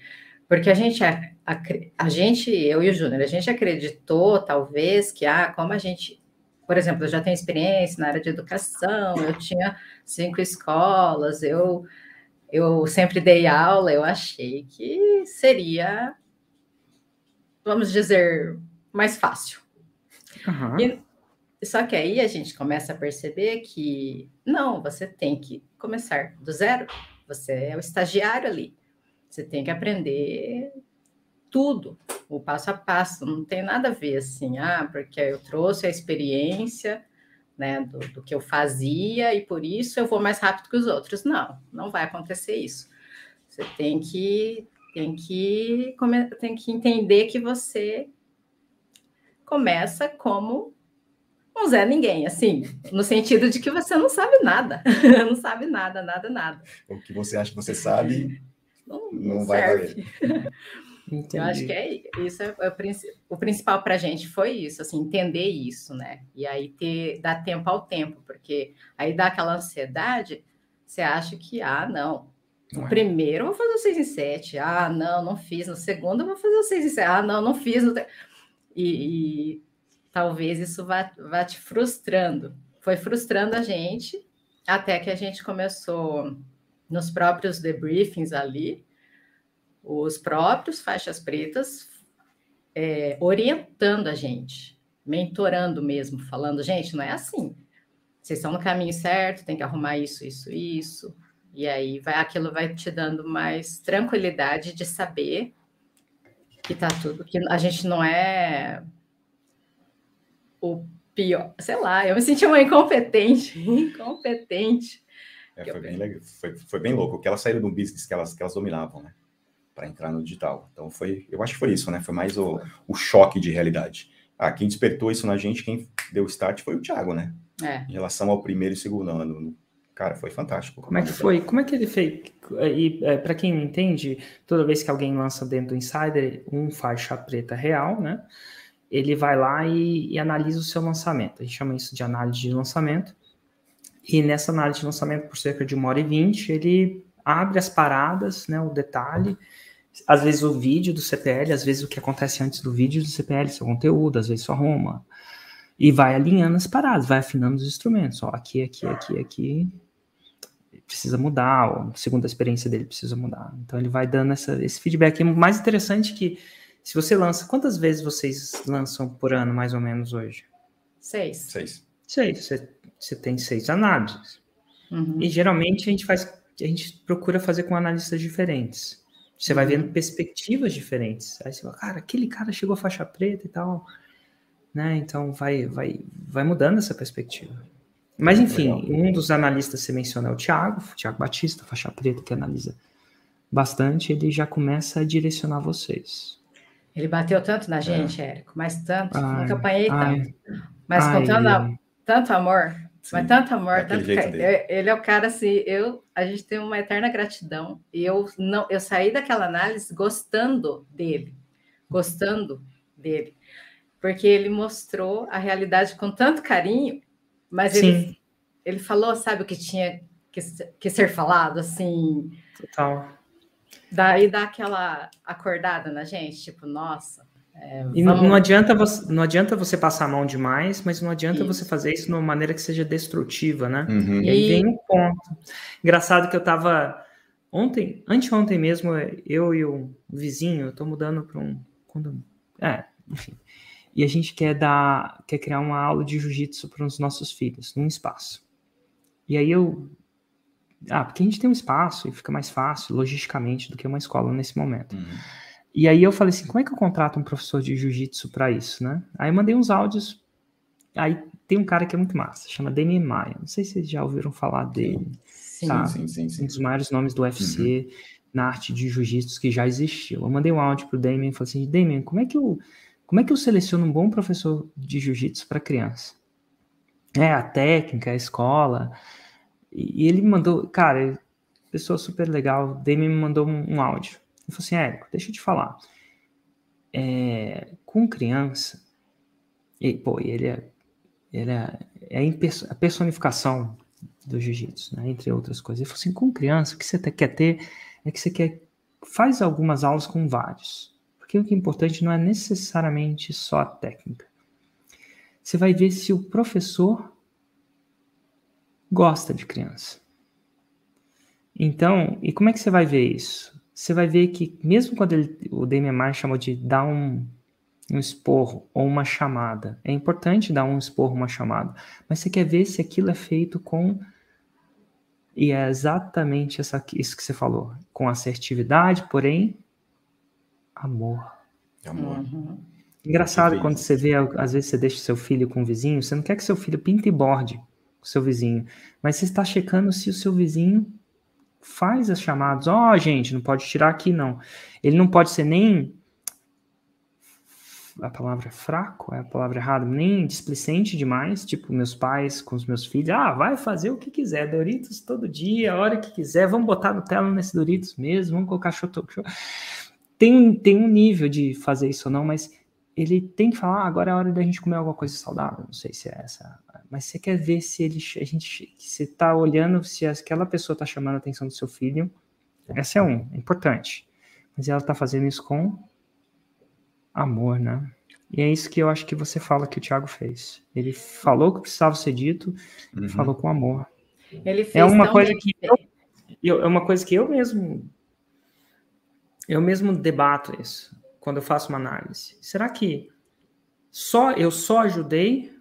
[SPEAKER 3] Porque a gente a, a gente, eu e o Júnior, a gente acreditou, talvez, que, ah, como a gente, por exemplo, eu já tenho experiência na área de educação, eu tinha cinco escolas, eu, eu sempre dei aula, eu achei que seria, vamos dizer, mais fácil. Uhum. E, só que aí a gente começa a perceber que, não, você tem que começar do zero, você é o estagiário ali. Você tem que aprender tudo, o passo a passo, não tem nada a ver assim, ah, porque eu trouxe a experiência né, do, do, que eu fazia e por isso eu vou mais rápido que os outros. Não, não vai acontecer isso. Você tem que tem que tem que entender que você começa como um Zé Ninguém, assim, no sentido de que você não sabe nada, não sabe nada, nada, nada.
[SPEAKER 1] O que você acha que você sabe não, não, não vai valer.
[SPEAKER 3] Entendi. Eu acho que é isso é, é o, principal para a gente foi isso, assim, entender isso, né? E aí ter dar tempo ao tempo, porque aí dá aquela ansiedade, você acha que ah, não. No é. primeiro eu vou fazer o 6 em 7. Ah, não, não fiz. No segundo eu vou fazer o 6 em 7. Ah, não, não fiz. E, e talvez isso vá, vá te frustrando. Foi frustrando a gente até que a gente começou nos próprios debriefings ali, os próprios faixas pretas é, orientando a gente, mentorando mesmo, falando, gente, não é assim. Vocês estão no caminho certo, tem que arrumar isso, isso, isso. E aí vai, aquilo vai te dando mais tranquilidade de saber que tá tudo, que a gente não é o pior, sei lá, eu me senti uma incompetente, incompetente.
[SPEAKER 1] É, foi, bem foi, foi, bem louco, que elas saíram do business que elas, que elas dominavam, né? Para entrar no digital. Então foi, eu acho que foi isso, né? Foi mais o, o choque de realidade. Ah, quem despertou isso na gente, quem deu start foi o Thiago, né? É. Em relação ao primeiro e segundo ano. Cara, foi fantástico.
[SPEAKER 2] Como é que foi? Como é que ele fez? E é, para quem não entende, toda vez que alguém lança dentro do Insider um faixa preta real, né? Ele vai lá e, e analisa o seu lançamento. A gente chama isso de análise de lançamento. E nessa análise de lançamento, por cerca de uma hora e vinte, ele abre as paradas, né? O detalhe às vezes o vídeo do CPL, às vezes o que acontece antes do vídeo do CPL, seu conteúdo, às vezes sua Roma. E vai alinhando as paradas, vai afinando os instrumentos. Ó, aqui, aqui, aqui, aqui precisa mudar, ó, segundo a experiência dele, precisa mudar. Então ele vai dando essa, esse feedback. E o mais interessante é que se você lança, quantas vezes vocês lançam por ano, mais ou menos, hoje?
[SPEAKER 3] Seis.
[SPEAKER 1] Seis.
[SPEAKER 2] Seis. Você, você tem seis análises. Uhum. E geralmente a gente faz, a gente procura fazer com analistas diferentes. Você vai vendo uhum. perspectivas diferentes. Aí você fala, cara, aquele cara chegou a faixa preta e tal. Né? Então vai, vai, vai mudando essa perspectiva. Mas enfim, Legal. um dos analistas que você menciona é o Thiago, Thiago Batista, faixa preta, que analisa bastante, ele já começa a direcionar vocês.
[SPEAKER 3] Ele bateu tanto na é. gente, é. Érico, mas tanto, ai, nunca apanhei tanto. Mas ai, contando tanto amor, Sim, Mas tanto amor, tanto ele é o cara assim, eu a gente tem uma eterna gratidão e eu não eu saí daquela análise gostando dele, gostando dele, porque ele mostrou a realidade com tanto carinho, mas ele ele falou, sabe o que tinha que, que ser falado, assim.
[SPEAKER 2] Total.
[SPEAKER 3] Daí dá aquela acordada na gente, tipo, nossa.
[SPEAKER 2] É, e vamos... não, adianta você, não adianta você passar a mão demais, mas não adianta isso. você fazer isso de uma maneira que seja destrutiva, né? Uhum. E aí vem um ponto. Engraçado que eu tava ontem, anteontem mesmo, eu e o vizinho, eu tô mudando para um quando, é, enfim. E a gente quer dar, quer criar uma aula de jiu-jitsu para os nossos filhos, num espaço. E aí eu ah, porque a gente tem um espaço e fica mais fácil, logisticamente, do que uma escola nesse momento. Uhum. E aí eu falei assim, como é que eu contrato um professor de jiu-jitsu para isso, né? Aí eu mandei uns áudios. Aí tem um cara que é muito massa, chama Demi Maia. Não sei se vocês já ouviram falar dele. Sim, tá? sim, sim, sim, Um dos maiores nomes do UFC uhum. na arte de jiu-jitsu que já existiu. Eu mandei um áudio pro Damien e falei assim, Damien, como é que eu, como é que eu seleciono um bom professor de jiu-jitsu para criança? É, a técnica, a escola, e ele me mandou, cara, pessoa super legal, Demi me mandou um, um áudio. Ele falou assim, Érico, deixa eu te falar. É, com criança, e, pô, ele é, ele é, é a personificação do jiu-jitsu, né, entre outras coisas. Ele falou assim, com criança, o que você quer ter é que você quer, faz algumas aulas com vários. Porque o que é importante não é necessariamente só a técnica. Você vai ver se o professor gosta de criança. Então, e como é que você vai ver isso? Você vai ver que, mesmo quando ele, o DMMR chamou de dar um, um esporro ou uma chamada, é importante dar um esporro, uma chamada, mas você quer ver se aquilo é feito com. E é exatamente essa, isso que você falou, com assertividade, porém, amor.
[SPEAKER 1] Amor. Uhum.
[SPEAKER 2] Engraçado quando você vê, às vezes você deixa seu filho com o vizinho, você não quer que seu filho pinte e borde o seu vizinho, mas você está checando se o seu vizinho faz as chamadas. Ó, oh, gente, não pode tirar aqui, não. Ele não pode ser nem. A palavra fraco é a palavra errada, nem displicente demais, tipo meus pais com os meus filhos. Ah, vai fazer o que quiser, Doritos todo dia, a hora que quiser, vamos botar Nutella nesse Doritos mesmo, vamos colocar choto. Tem, tem um nível de fazer isso ou não, mas ele tem que falar, ah, agora é a hora da gente comer alguma coisa saudável. Não sei se é essa mas você quer ver se ele, a gente, você está olhando se aquela pessoa está chamando a atenção do seu filho. Essa é um, é importante. Mas ela está fazendo isso com amor, né? E é isso que eu acho que você fala que o Thiago fez. Ele falou que precisava ser dito, uhum. falou com amor.
[SPEAKER 3] Ele fez
[SPEAKER 2] é uma coisa que eu, eu, é uma coisa que eu mesmo eu mesmo debato isso quando eu faço uma análise. Será que só eu só ajudei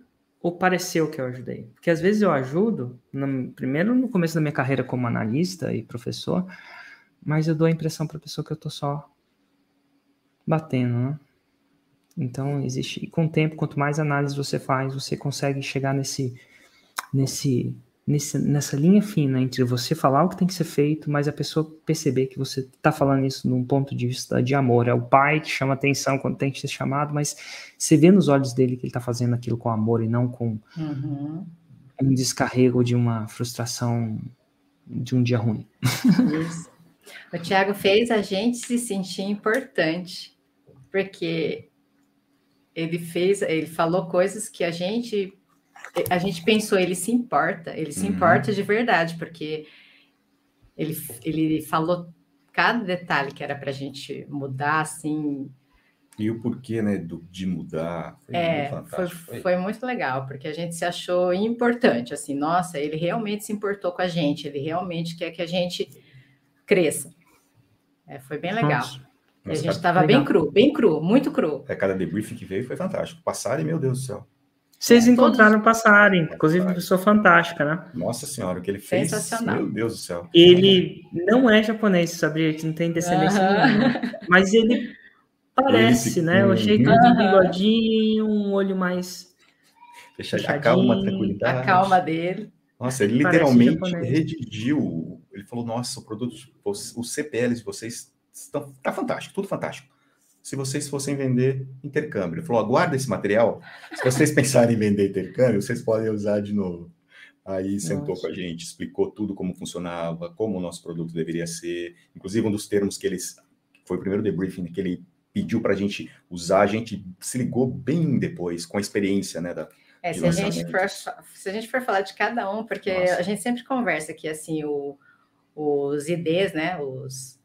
[SPEAKER 2] ou pareceu que eu ajudei? Porque às vezes eu ajudo, no, primeiro no começo da minha carreira como analista e professor, mas eu dou a impressão para a pessoa que eu estou só batendo, né? Então existe, e com o tempo, quanto mais análise você faz, você consegue chegar nesse, nesse nesse, nessa linha fina entre você falar o que tem que ser feito, mas a pessoa perceber que você está falando isso num ponto de vista de amor. É o pai que chama atenção quando tem que ser chamado, mas você vê nos olhos dele que ele está fazendo aquilo com amor e não com uhum. um descarrego de uma frustração de um dia ruim.
[SPEAKER 3] Isso. O Tiago fez a gente se sentir importante, porque ele fez, ele falou coisas que a gente a gente pensou, ele se importa, ele se uhum. importa de verdade, porque ele, ele falou cada detalhe que era para a gente mudar, assim.
[SPEAKER 1] E o porquê, né, do, de mudar.
[SPEAKER 3] Foi é, muito foi, foi, muito legal, porque a gente se achou importante, assim, nossa, ele realmente se importou com a gente, ele realmente quer que a gente cresça. É, foi bem legal. Nossa. a gente estava bem cru, bem cru, muito cru.
[SPEAKER 1] É, cada debriefing que veio foi fantástico. Passaram e, meu Deus do céu.
[SPEAKER 2] Vocês encontraram Todos... passarem, inclusive uma pessoa fantástica, né?
[SPEAKER 1] Nossa senhora, o que ele fez.
[SPEAKER 3] Sensacional.
[SPEAKER 1] Meu Deus do céu.
[SPEAKER 2] Ele não é japonês, sabia? Que não tem descendência nenhuma. Mas ele parece, ele né? O jeito de bigodinho, um olho mais.
[SPEAKER 1] Deixa a calma, tranquilidade.
[SPEAKER 3] A calma dele.
[SPEAKER 1] Nossa, ele literalmente redigiu. Ele falou: Nossa, o produto, os CPLs de vocês estão tá fantástico, tudo fantástico se vocês fossem vender intercâmbio. Ele falou: aguarda esse material. Se vocês pensarem em vender intercâmbio, vocês podem usar de novo. Aí sentou Nossa. com a gente, explicou tudo como funcionava, como o nosso produto deveria ser. Inclusive, um dos termos que eles. Foi o primeiro debriefing que ele pediu para a gente usar, a gente se ligou bem depois, com a experiência né, da,
[SPEAKER 3] É, se, a gente for, se a gente for falar de cada um, porque Nossa. a gente sempre conversa aqui, assim, o, os IDs, né? Os.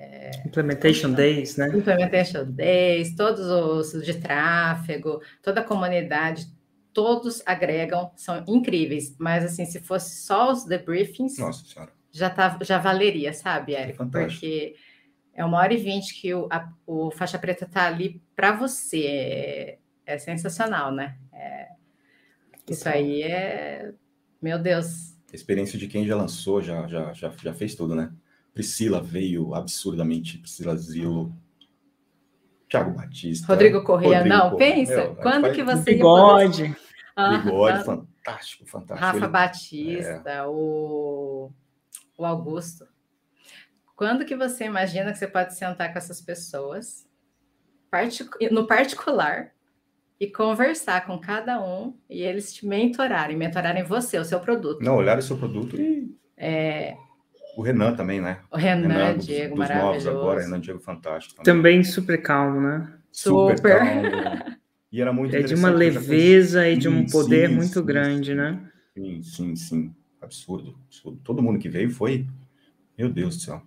[SPEAKER 2] É, Implementation Days, né?
[SPEAKER 3] Implementation Days, todos os de tráfego, toda a comunidade, todos agregam, são incríveis. Mas, assim, se fosse só os debriefings,
[SPEAKER 1] Nossa senhora.
[SPEAKER 3] Já, tá, já valeria, sabe, Érico? Porque é uma hora e vinte que o, a, o faixa preta está ali para você. É, é, sensacional, né? É, isso aí é. Meu Deus.
[SPEAKER 1] experiência de quem já lançou, já, já, já, já fez tudo, né? Priscila veio absurdamente, Priscila Zilo, Thiago Batista.
[SPEAKER 3] Rodrigo Corrêa, Rodrigo não, Correia. pensa, Meu, quando que você.
[SPEAKER 2] Bigode.
[SPEAKER 1] Bigode, ah, fantástico, fantástico.
[SPEAKER 3] Rafa Ele... Batista, é. o, o Augusto. Quando que você imagina que você pode sentar com essas pessoas no particular e conversar com cada um e eles te mentorarem, mentorarem você, o seu produto.
[SPEAKER 1] Não, olhar o seu produto e.
[SPEAKER 3] É...
[SPEAKER 1] O Renan também, né?
[SPEAKER 3] O Renan, Renan dos, Diego, dos maravilhoso. novos agora,
[SPEAKER 1] Renan Diego fantástico.
[SPEAKER 2] Também, também super calmo, né?
[SPEAKER 1] Super, super. calmo. E era muito
[SPEAKER 2] É de uma leveza e de um poder sim, muito sim, grande,
[SPEAKER 1] sim.
[SPEAKER 2] né?
[SPEAKER 1] Sim, sim, sim. Absurdo, absurdo. Todo mundo que veio foi. Meu Deus do céu.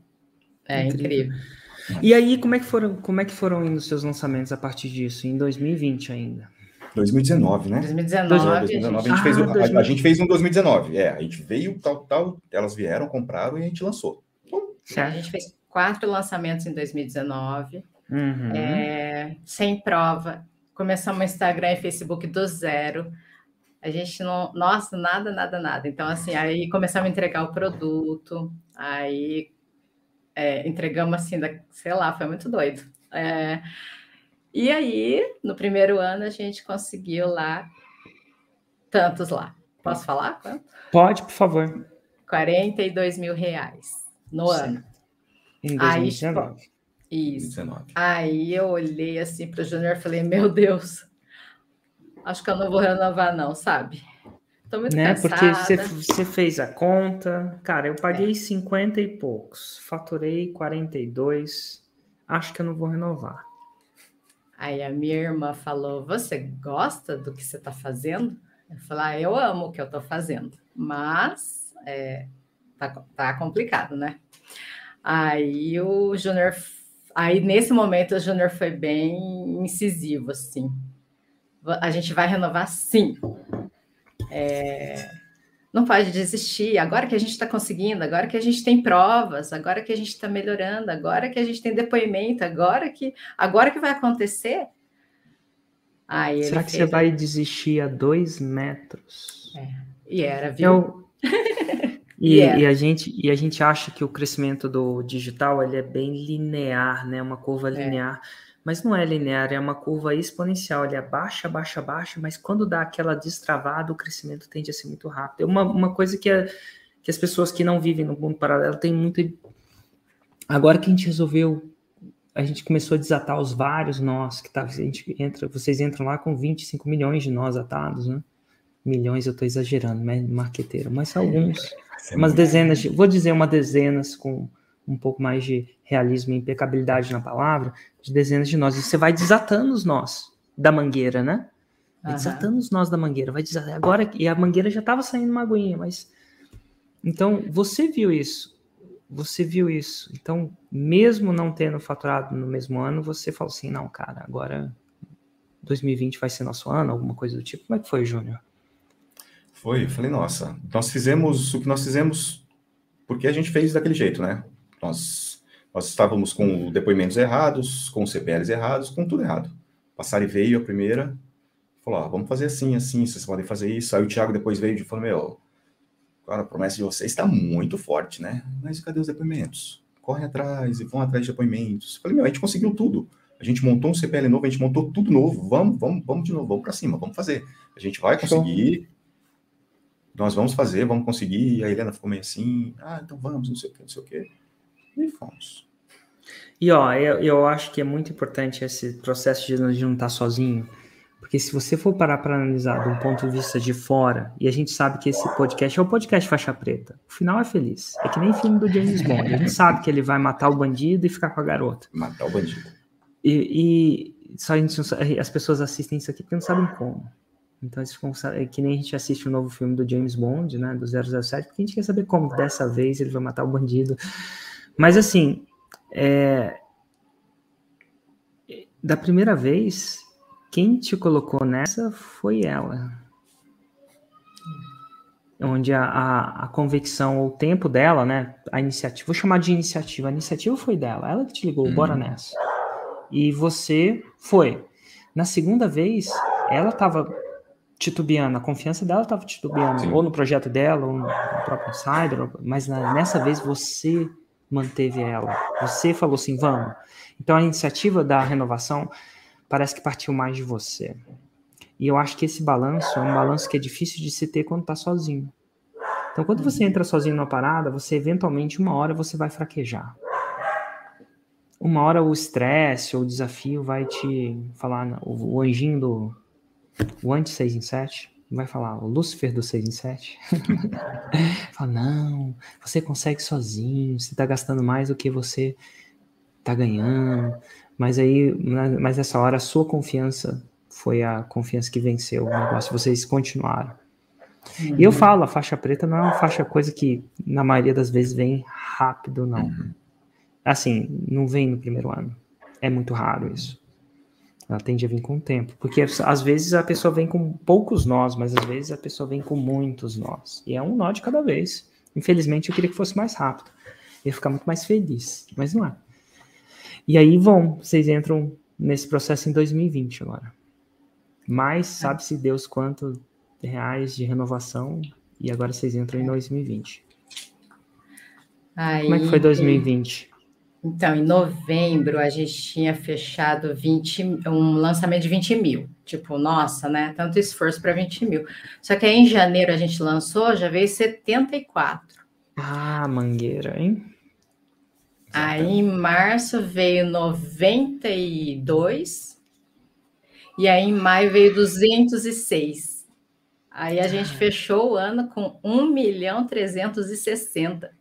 [SPEAKER 3] É incrível.
[SPEAKER 2] E aí, como é que foram, como é que foram indo os seus lançamentos a partir disso, em 2020 ainda?
[SPEAKER 1] 2019, né?
[SPEAKER 3] 2019.
[SPEAKER 1] 2019 a, gente ah, fez um, 2000... a, a, gente fez um 2019. É, a gente veio, tal, tal, elas vieram, compraram e a gente lançou.
[SPEAKER 3] A gente fez quatro lançamentos em 2019, uhum. é, sem prova. Começamos o Instagram e Facebook do zero. A gente não, nossa, nada, nada, nada. Então, assim, aí começamos a entregar o produto, aí é, entregamos assim, da, sei lá, foi muito doido. É, e aí, no primeiro ano, a gente conseguiu lá tantos lá. Posso falar? Quanto?
[SPEAKER 2] Pode, por favor.
[SPEAKER 3] 42 mil reais no certo. ano.
[SPEAKER 2] Em 2019.
[SPEAKER 3] Aí, isso. 2019. Aí eu olhei assim para o Júnior e falei, meu Deus, acho que eu não vou renovar, não, sabe?
[SPEAKER 2] Tô muito né? Cansada. Porque você, você fez a conta. Cara, eu paguei é. 50 e poucos. Faturei 42. Acho que eu não vou renovar.
[SPEAKER 3] Aí a minha irmã falou: Você gosta do que você está fazendo? Eu falei: ah, Eu amo o que eu estou fazendo, mas é, tá, tá complicado, né? Aí o Júnior. Aí nesse momento o Júnior foi bem incisivo, assim. A gente vai renovar sim. É, não pode desistir. Agora que a gente está conseguindo, agora que a gente tem provas, agora que a gente está melhorando, agora que a gente tem depoimento, agora que agora que vai acontecer.
[SPEAKER 2] Aí Será que você vai desistir a dois metros?
[SPEAKER 3] É. E era, viu? Eu...
[SPEAKER 2] e, e, a gente, e a gente acha que o crescimento do digital ele é bem linear, né? Uma curva é. Mas não é linear, é uma curva exponencial, ele abaixa, abaixa, abaixa, mas quando dá aquela destravada, o crescimento tende a ser muito rápido. É uma, uma coisa que, é, que as pessoas que não vivem no mundo paralelo têm muito. Agora que a gente resolveu, a gente começou a desatar os vários nós, que tá, a gente entra, vocês entram lá com 25 milhões de nós atados, né? Milhões, eu estou exagerando, né? Marqueteiro, mas alguns, umas dezenas, de, vou dizer uma dezenas com um pouco mais de realismo e impecabilidade na palavra, de dezenas de nós. E você vai desatando os nós da mangueira, né? Vai uhum. desatando os nós da mangueira. Vai desatando. Agora, e a mangueira já estava saindo uma aguinha, mas. Então, você viu isso. Você viu isso. Então, mesmo não tendo faturado no mesmo ano, você falou assim: não, cara, agora 2020 vai ser nosso ano, alguma coisa do tipo. Como é que foi, Júnior?
[SPEAKER 1] Foi, eu falei, nossa, nós fizemos o que nós fizemos porque a gente fez daquele jeito, né? Nós, nós estávamos com depoimentos errados, com CPLs errados, com tudo errado. Passari veio a primeira, falou: ah, vamos fazer assim, assim, vocês podem fazer isso. Aí o Thiago depois veio e falou: meu, cara, a promessa de vocês está muito forte, né? Mas cadê os depoimentos? Corre atrás e vão atrás de depoimentos. falei: meu, a gente conseguiu tudo. A gente montou um CPL novo, a gente montou tudo novo. Vamos, vamos, vamos de novo, vamos para cima, vamos fazer. A gente vai conseguir. Nós vamos fazer, vamos conseguir. E a Helena ficou meio assim: ah, então vamos, não sei o que, não sei o que. E fomos.
[SPEAKER 2] E ó, eu, eu acho que é muito importante esse processo de não estar sozinho, porque se você for parar para analisar de um ponto de vista de fora, e a gente sabe que esse podcast é o podcast faixa preta, o final é feliz. É que nem filme do James Bond. A gente sabe que ele vai matar o bandido e ficar com a garota.
[SPEAKER 1] Matar o bandido.
[SPEAKER 2] E, e só gente, as pessoas assistem isso aqui porque não sabem como. Então, é que nem a gente assiste o um novo filme do James Bond, né, do 007, porque a gente quer saber como dessa vez ele vai matar o bandido. Mas, assim, é... da primeira vez, quem te colocou nessa foi ela. Onde a, a, a convicção ou o tempo dela, né, a iniciativa, vou chamar de iniciativa, a iniciativa foi dela, ela que te ligou, uhum. bora nessa. E você foi. Na segunda vez, ela estava titubeando, a confiança dela estava titubeando, Sim. ou no projeto dela, ou no próprio Insider, mas na, nessa vez você manteve ela. Você falou assim, vamos. Então a iniciativa da renovação parece que partiu mais de você. E eu acho que esse balanço é um balanço que é difícil de se ter quando está sozinho. Então, quando você entra sozinho numa parada, você eventualmente, uma hora, você vai fraquejar. Uma hora o estresse ou o desafio vai te falar, o, anjinho do, o anti 6 em 7 vai falar, o Lúcifer do 6 em 7 fala, não, você consegue sozinho, você está gastando mais do que você está ganhando, mas aí, mas nessa hora a sua confiança foi a confiança que venceu o negócio, vocês continuaram. Uhum. E eu falo, a faixa preta não é uma faixa coisa que na maioria das vezes vem rápido, não. Uhum. Assim, não vem no primeiro ano. É muito raro isso. Ela tende a vir com o tempo. Porque às vezes a pessoa vem com poucos nós, mas às vezes a pessoa vem com muitos nós. E é um nó de cada vez. Infelizmente eu queria que fosse mais rápido. Eu ia ficar muito mais feliz, mas não é. E aí vão, vocês entram nesse processo em 2020 agora. Mas sabe-se Deus quanto reais de renovação e agora vocês entram em 2020. Aí, Como é que foi 2020?
[SPEAKER 3] Então, em novembro, a gente tinha fechado 20, um lançamento de 20 mil. Tipo, nossa, né? Tanto esforço para 20 mil. Só que aí em janeiro a gente lançou, já veio 74.
[SPEAKER 2] Ah, mangueira, hein?
[SPEAKER 3] Aí em março veio 92. E aí em maio veio 206. Aí a gente fechou o ano com 1 milhão 360.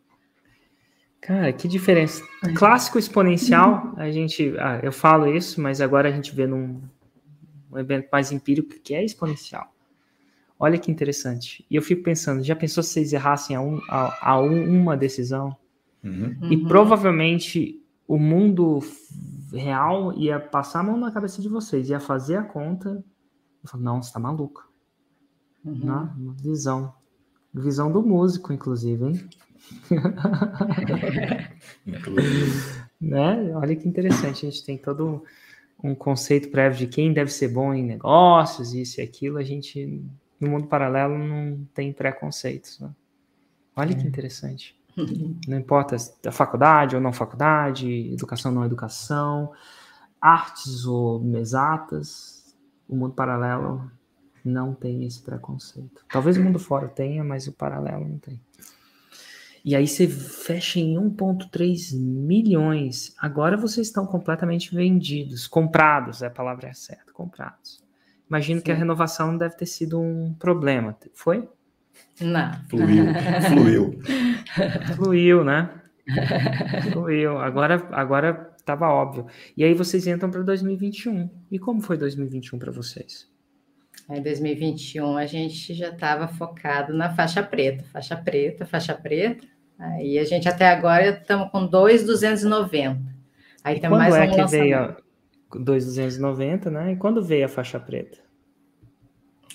[SPEAKER 2] Cara, que diferença. Clássico exponencial, a gente, ah, eu falo isso, mas agora a gente vê num um evento mais empírico que é exponencial. Olha que interessante. E eu fico pensando, já pensou se vocês errassem a, um, a, a um, uma decisão? Uhum. E uhum. provavelmente o mundo real ia passar a mão na cabeça de vocês, ia fazer a conta. Eu falo, não, você tá maluco. Uhum. Não, visão. Visão do músico, inclusive, hein? né? Olha que interessante, a gente tem todo um conceito prévio de quem deve ser bom em negócios, isso e aquilo, a gente, no mundo paralelo, não tem preconceitos. Né? Olha é. que interessante. Não importa a faculdade ou não faculdade, educação ou não educação, artes ou exatas, o mundo paralelo não tem esse preconceito. Talvez o mundo fora tenha, mas o paralelo não tem. E aí você fecha em 1,3 milhões. Agora vocês estão completamente vendidos, comprados, é a palavra certa, comprados. Imagino Sim. que a renovação deve ter sido um problema. Foi?
[SPEAKER 3] Não.
[SPEAKER 1] Fluiu. Fluiu.
[SPEAKER 2] Fluiu, né? Fluiu. Agora, agora estava óbvio. E aí vocês entram para 2021. E como foi 2021 para vocês?
[SPEAKER 3] Em 2021 a gente já estava focado na faixa preta, faixa preta, faixa preta. Aí a gente até agora estamos com 2,290. Aí
[SPEAKER 2] e tem mais é um que veio 2,290, né? E quando veio a faixa preta?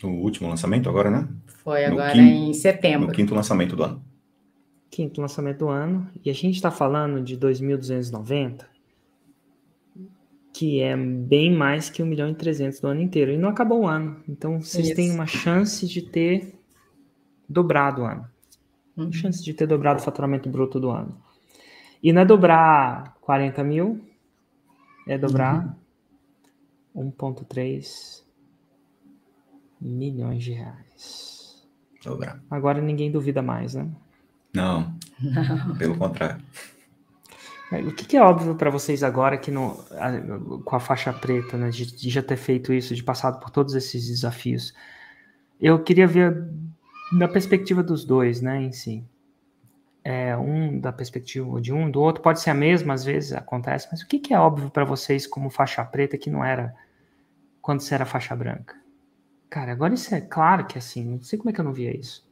[SPEAKER 1] O último lançamento agora, né?
[SPEAKER 3] Foi agora quinto, em setembro.
[SPEAKER 1] No quinto lançamento do ano.
[SPEAKER 2] Quinto lançamento do ano. E a gente está falando de 2.290 que é bem mais que 1 milhão e 300 do ano inteiro. E não acabou o ano. Então, vocês Isso. têm uma chance de ter dobrado o ano. Uma uhum. chance de ter dobrado o faturamento bruto do ano. E não é dobrar 40 mil, é dobrar uhum. 1,3 milhões de reais.
[SPEAKER 1] Dobrar.
[SPEAKER 2] Agora ninguém duvida mais, né?
[SPEAKER 1] Não. pelo contrário.
[SPEAKER 2] É, o que, que é óbvio para vocês agora que no, com a faixa preta, né, de, de, já ter feito isso, de passado por todos esses desafios? Eu queria ver da perspectiva dos dois, né, em si. É, um da perspectiva de um, do outro pode ser a mesma, às vezes acontece, mas o que, que é óbvio para vocês como faixa preta que não era quando você era faixa branca? Cara, agora isso é claro que é assim. Não sei como é que eu não via isso.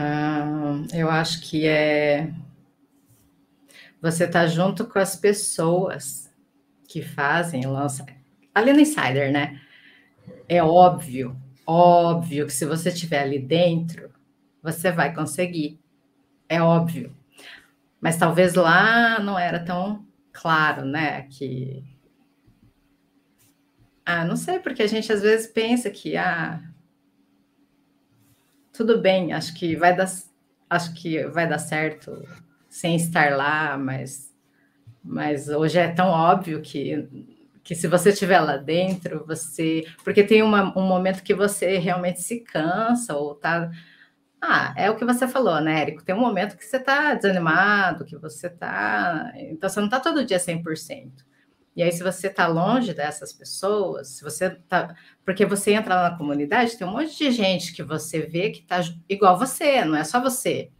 [SPEAKER 3] Ah, eu acho que é você tá junto com as pessoas que fazem, lançam. Ali no Insider, né? É óbvio, óbvio que se você estiver ali dentro, você vai conseguir. É óbvio. Mas talvez lá não era tão claro, né? Que. Ah, não sei, porque a gente às vezes pensa que, ah, tudo bem, acho que vai dar, acho que vai dar certo sem estar lá, mas, mas hoje é tão óbvio que que se você estiver lá dentro, você. Porque tem uma, um momento que você realmente se cansa ou tá. Ah, é o que você falou, né, Érico? Tem um momento que você tá desanimado, que você tá. Então você não tá todo dia 100%. E aí, se você tá longe dessas pessoas, se você tá. Porque você entra lá na comunidade, tem um monte de gente que você vê que tá igual você, não é só você.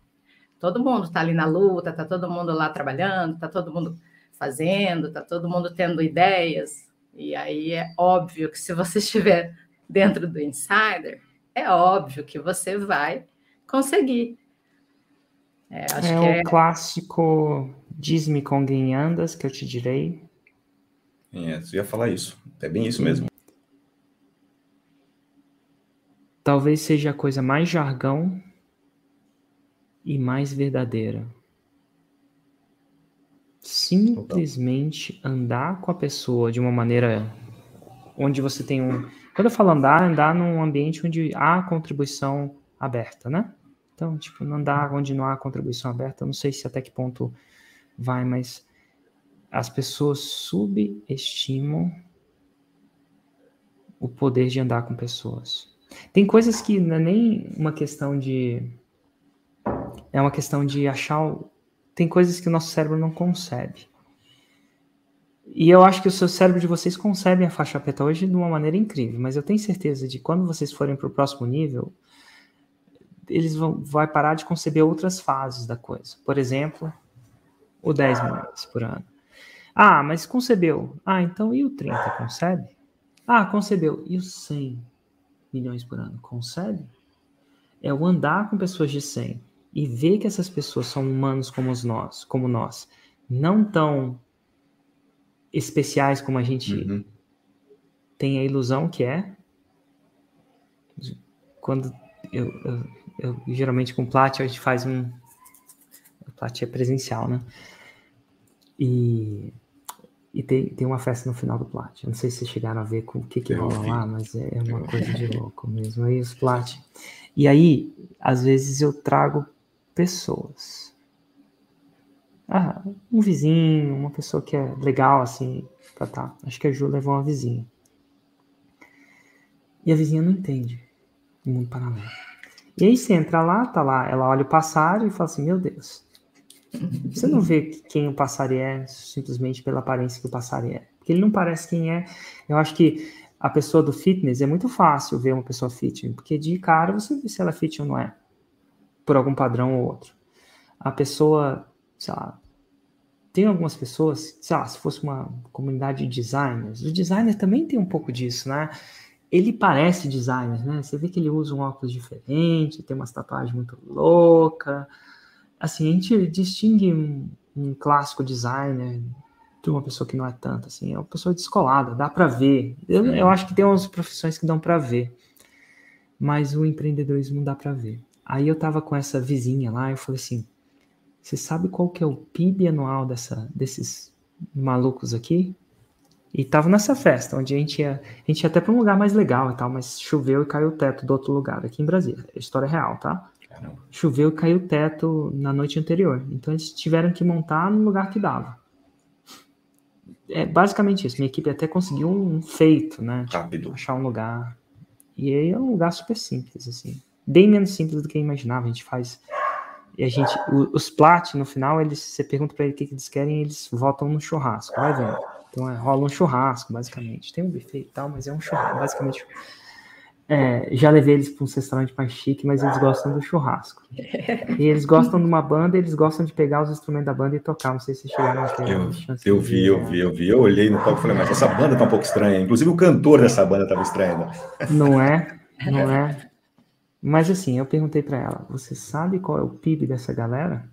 [SPEAKER 3] Todo mundo está ali na luta, está todo mundo lá trabalhando, está todo mundo fazendo, está todo mundo tendo ideias. E aí é óbvio que se você estiver dentro do insider, é óbvio que você vai conseguir.
[SPEAKER 2] É, é o é... clássico diz-me com quem andas que eu te direi.
[SPEAKER 1] É, você ia falar isso. É bem isso mesmo.
[SPEAKER 2] Talvez seja a coisa mais jargão e mais verdadeira. Simplesmente andar com a pessoa de uma maneira onde você tem um. Quando eu falo andar, andar num ambiente onde há contribuição aberta, né? Então, tipo, não andar onde não há contribuição aberta, não sei se até que ponto vai, mas as pessoas subestimam o poder de andar com pessoas. Tem coisas que não é nem uma questão de é uma questão de achar. Tem coisas que o nosso cérebro não concebe. E eu acho que o seu cérebro de vocês concebe a faixa preta hoje de uma maneira incrível, mas eu tenho certeza de quando vocês forem para o próximo nível, eles vão vai parar de conceber outras fases da coisa. Por exemplo, o 10 milhões por ano. Ah, mas concebeu. Ah, então e o 30 concebe? Ah, concebeu. E o 100 milhões por ano concebe? É o andar com pessoas de 100 e ver que essas pessoas são humanos como nós, como nós, não tão especiais como a gente uhum. tem a ilusão que é. Quando eu, eu, eu geralmente com Plat a gente faz um Plat é presencial, né? E e tem, tem uma festa no final do Plat. Eu não sei se vocês chegaram a ver com o que que rola lá, mas é, é uma coisa de louco mesmo. Aí os Plat. E aí, às vezes eu trago pessoas. Ah, um vizinho, uma pessoa que é legal, assim, tá, tá. Acho que a Ju levou uma vizinha. E a vizinha não entende o mundo paralelo. E aí você entra lá, tá lá, ela olha o passário e fala assim, meu Deus. Você não vê quem o passário é simplesmente pela aparência que o passário é. Porque ele não parece quem é. Eu acho que a pessoa do fitness é muito fácil ver uma pessoa fitness, porque de cara você vê se ela é fit ou não é por algum padrão ou outro. A pessoa, sei lá, tem algumas pessoas, sei lá, se fosse uma comunidade de designers, o designer também tem um pouco disso, né? Ele parece designer, né? Você vê que ele usa um óculos diferente, tem umas tatuagens muito louca. Assim, a gente distingue um, um clássico designer de uma pessoa que não é tanto, assim, é uma pessoa descolada, dá para ver. Eu, eu acho que tem umas profissões que dão para ver, mas o empreendedorismo não dá para ver. Aí eu tava com essa vizinha lá, eu falei assim: você sabe qual que é o PIB anual dessa, desses malucos aqui? E tava nessa festa, onde a gente ia, a gente ia até para um lugar mais legal e tal, mas choveu e caiu o teto do outro lugar, aqui em Brasília. É história real, tá? Caramba. Choveu e caiu o teto na noite anterior. Então eles tiveram que montar no lugar que dava. É basicamente isso. Minha equipe até conseguiu um feito, né? Tipo, Rápido. achar um lugar. E aí é um lugar super simples, assim bem menos simples do que eu imaginava. A gente faz. E a gente. os plat, no final, eles, você pergunta para eles o que, que eles querem eles votam no churrasco. Vai vendo. Então é, rola um churrasco, basicamente. Tem um buffet e tal, mas é um churrasco, basicamente. É, já levei eles para um restaurante mais chique, mas eles gostam do churrasco. E eles gostam de uma banda, eles gostam de pegar os instrumentos da banda e tocar. Não sei se chegaram a ter
[SPEAKER 1] eu, eu vi, eu vi, eu vi. Eu olhei no palco e falei, mas essa banda tá um pouco estranha. Inclusive o cantor dessa banda estava estranho. Né?
[SPEAKER 2] Não é? Não é? Mas assim, eu perguntei para ela: você sabe qual é o PIB dessa galera?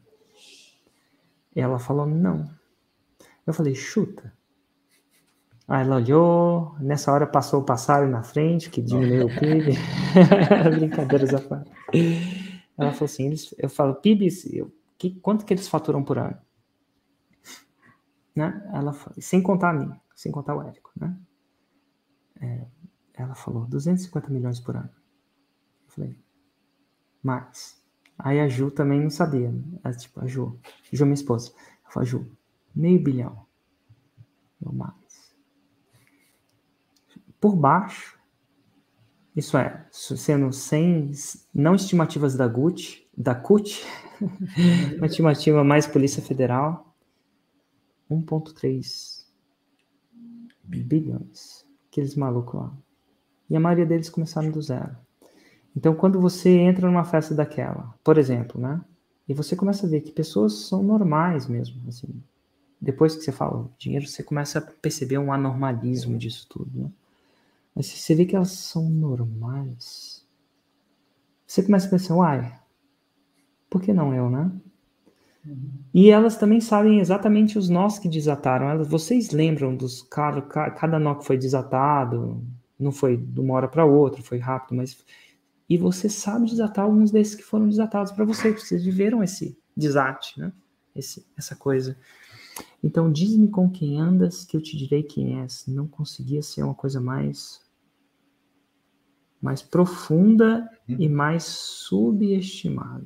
[SPEAKER 2] Ela falou: não. Eu falei: chuta. Aí ela olhou, nessa hora passou o passarinho na frente, que diminuiu o PIB. Brincadeiras à parte. Ela falou assim: eles, eu falo, PIB, eu, que, quanto que eles faturam por ano? Né? Ela, sem contar a mim, sem contar o Érico, né? É, ela falou 250 milhões por ano. Eu falei, mais. Aí a Ju também não sabia. Né? tipo, a Ju, Ju, minha esposa. Ela falou, Ju, meio bilhão. Eu, mais por baixo, isso é, sendo sem, não estimativas da GUT, da CUT, uma estimativa mais Polícia Federal, 1,3 bilhões. Aqueles malucos lá. E a maioria deles começaram do zero. Então, quando você entra numa festa daquela, por exemplo, né? E você começa a ver que pessoas são normais mesmo, assim. Depois que você fala dinheiro, você começa a perceber um anormalismo disso tudo, né? Mas se você vê que elas são normais, você começa a pensar, uai, por que não eu, né? Uhum. E elas também sabem exatamente os nós que desataram. Elas, vocês lembram dos cada, cada nó que foi desatado? Não foi de uma hora para outra, foi rápido, mas e você sabe desatar alguns desses que foram desatados para você, vocês viveram esse desate, né? Esse, essa coisa. Então, diz-me com quem andas, que eu te direi quem és. Não conseguia ser uma coisa mais mais profunda uhum. e mais subestimada.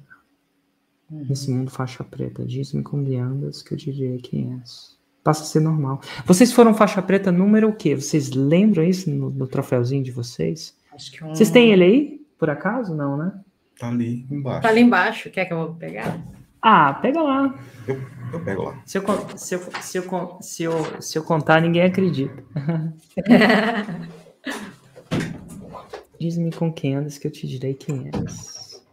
[SPEAKER 2] Uhum. Nesse mundo faixa preta, diz-me com andas que eu diria quem és. Passa a ser normal. Vocês foram faixa preta número o quê? Vocês lembram isso no, no troféuzinho de vocês? Acho que um... Vocês têm ele aí, por acaso? Não, né?
[SPEAKER 1] Tá ali embaixo.
[SPEAKER 3] Tá ali embaixo. Quer que eu vou pegar?
[SPEAKER 2] Ah, pega lá.
[SPEAKER 1] Eu, eu pego lá.
[SPEAKER 2] Se eu, se, eu, se, eu, se, eu, se eu contar, ninguém acredita. Diz-me com quem andas que eu te direi quem és.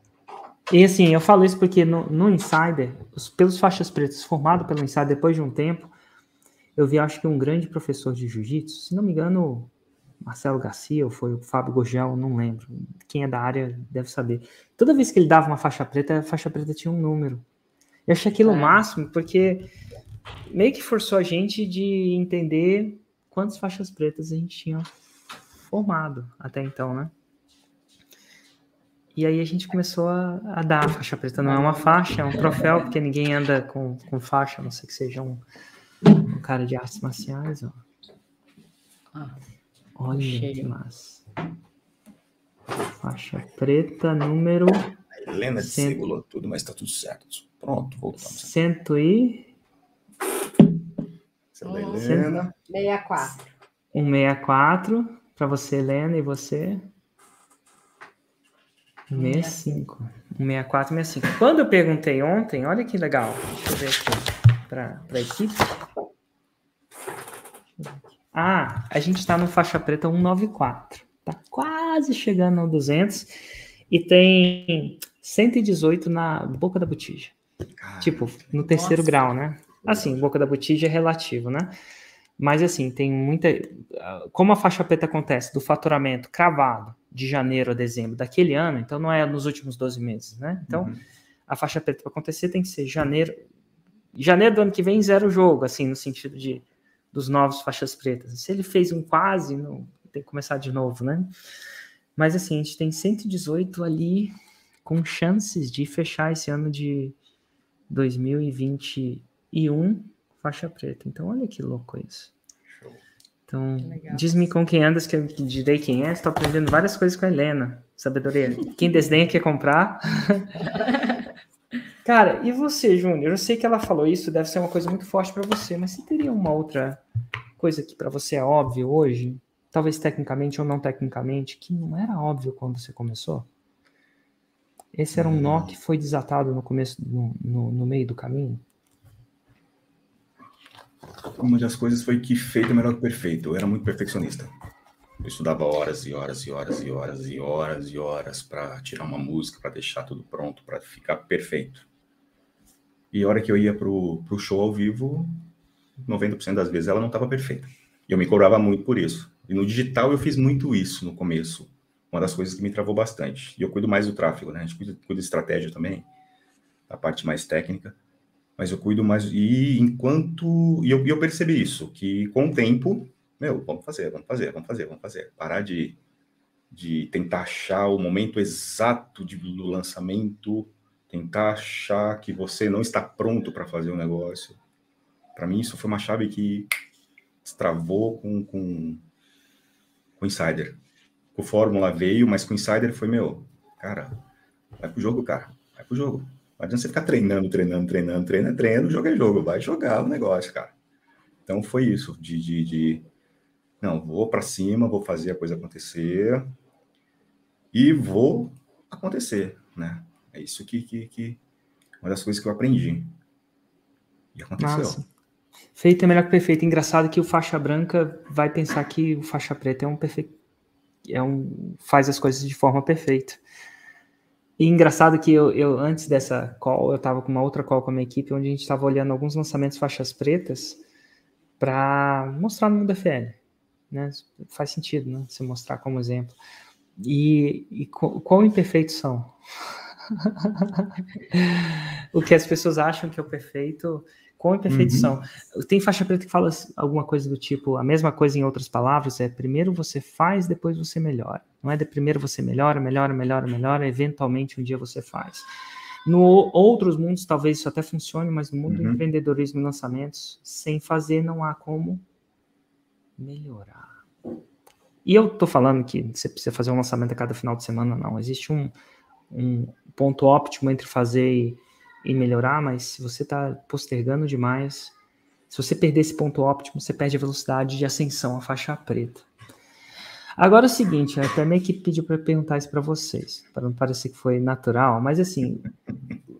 [SPEAKER 2] E assim, eu falo isso porque no, no Insider, os, pelos faixas pretas, formado pelo Insider depois de um tempo, eu vi, acho que um grande professor de jiu-jitsu, se não me engano, Marcelo Garcia ou foi o Fábio Gurgel, não lembro. Quem é da área deve saber. Toda vez que ele dava uma faixa preta, a faixa preta tinha um número. Eu achei aquilo o é. máximo, porque meio que forçou a gente de entender quantas faixas pretas a gente tinha formado até então, né? E aí a gente começou a, a, dar a faixa preta. Não é uma faixa, é um troféu, porque ninguém anda com, com faixa, a não ser que seja um, um cara de artes marciais. Ó. Ah, Olha cheio. que massa. Faixa preta, número.
[SPEAKER 1] A Helena cento... tudo, mas tá tudo certo. Pronto, voltamos.
[SPEAKER 2] Cento e.
[SPEAKER 3] Cento... Helena. 64.
[SPEAKER 2] 164 para você, Helena, e você? 65. 164, 65. Quando eu perguntei ontem, olha que legal. Deixa eu ver aqui para a equipe. Ah, a gente está no faixa preta 194. Tá quase chegando ao 200 e tem 118 na boca da botija. tipo, no terceiro nossa. grau, né? Assim, boca da botija é relativo, né? Mas assim, tem muita. Como a faixa preta acontece do faturamento cravado de janeiro a dezembro daquele ano, então não é nos últimos 12 meses, né? Então, uhum. a faixa preta para acontecer tem que ser janeiro. Janeiro do ano que vem, zero jogo, assim, no sentido de dos novos faixas pretas. Se ele fez um quase, não, tem que começar de novo, né? Mas assim, a gente tem 118 ali com chances de fechar esse ano de 2021 faixa preta. Então, olha que louco isso. Então, diz-me com quem andas, que eu direi quem é. Estou aprendendo várias coisas com a Helena. Sabedoria. Quem desdenha quer comprar. Cara, e você, Júnior? Eu sei que ela falou isso, deve ser uma coisa muito forte para você, mas você teria uma outra coisa que para você é óbvio hoje, talvez tecnicamente ou não tecnicamente, que não era óbvio quando você começou? Esse era um nó hum. que foi desatado no começo, no, no, no meio do caminho?
[SPEAKER 1] Uma das coisas foi que feito é melhor que perfeito. Eu era muito perfeccionista. Eu estudava horas e horas e horas e horas e horas e horas para tirar uma música, para deixar tudo pronto, para ficar perfeito. E a hora que eu ia pro, pro show ao vivo, 90% das vezes ela não estava perfeita. E eu me cobrava muito por isso. E no digital eu fiz muito isso no começo. Uma das coisas que me travou bastante. E eu cuido mais do tráfego, né? A gente cuida, cuida de estratégia também, a parte mais técnica. Mas eu cuido mais. E enquanto. E eu, eu percebi isso, que com o tempo, meu, vamos fazer, vamos fazer, vamos fazer, vamos fazer. Parar de, de tentar achar o momento exato de, do lançamento, tentar achar que você não está pronto para fazer o um negócio. Para mim, isso foi uma chave que destravou com, com, com Insider. O Fórmula veio, mas com Insider foi, meu, cara, vai pro jogo, cara, vai pro jogo. Não adianta você ficar treinando, treinando, treinando, treinando, treinando, jogo é jogo, vai jogar o negócio, cara. Então foi isso, de, de, de não, vou para cima, vou fazer a coisa acontecer e vou acontecer, né? É isso que, que, que uma das coisas que eu aprendi. E aconteceu. Nossa.
[SPEAKER 2] Feito é melhor que perfeito. Engraçado que o faixa branca vai pensar que o faixa preta é um perfeito. É um, faz as coisas de forma perfeita. E engraçado que eu, eu, antes dessa call, eu estava com uma outra call com a minha equipe, onde a gente estava olhando alguns lançamentos faixas pretas para mostrar no mundo FL. Né? Faz sentido, né? Você mostrar como exemplo. E, e qual imperfeitos são? o que as pessoas acham que é o perfeito com imperfeição. Uhum. Tem faixa preta que fala alguma coisa do tipo, a mesma coisa em outras palavras, é primeiro você faz, depois você melhora. Não é de primeiro você melhora, melhora, melhora, melhora, eventualmente um dia você faz. No outros mundos talvez isso até funcione, mas no mundo uhum. do empreendedorismo e lançamentos, sem fazer não há como melhorar. E eu tô falando que você precisa fazer um lançamento a cada final de semana, não. Existe um, um ponto óptimo entre fazer e e melhorar, mas se você está postergando demais, se você perder esse ponto óptimo, você perde a velocidade de ascensão à faixa preta. Agora é o seguinte, até minha equipe pediu para perguntar isso para vocês, para não parecer que foi natural, mas assim,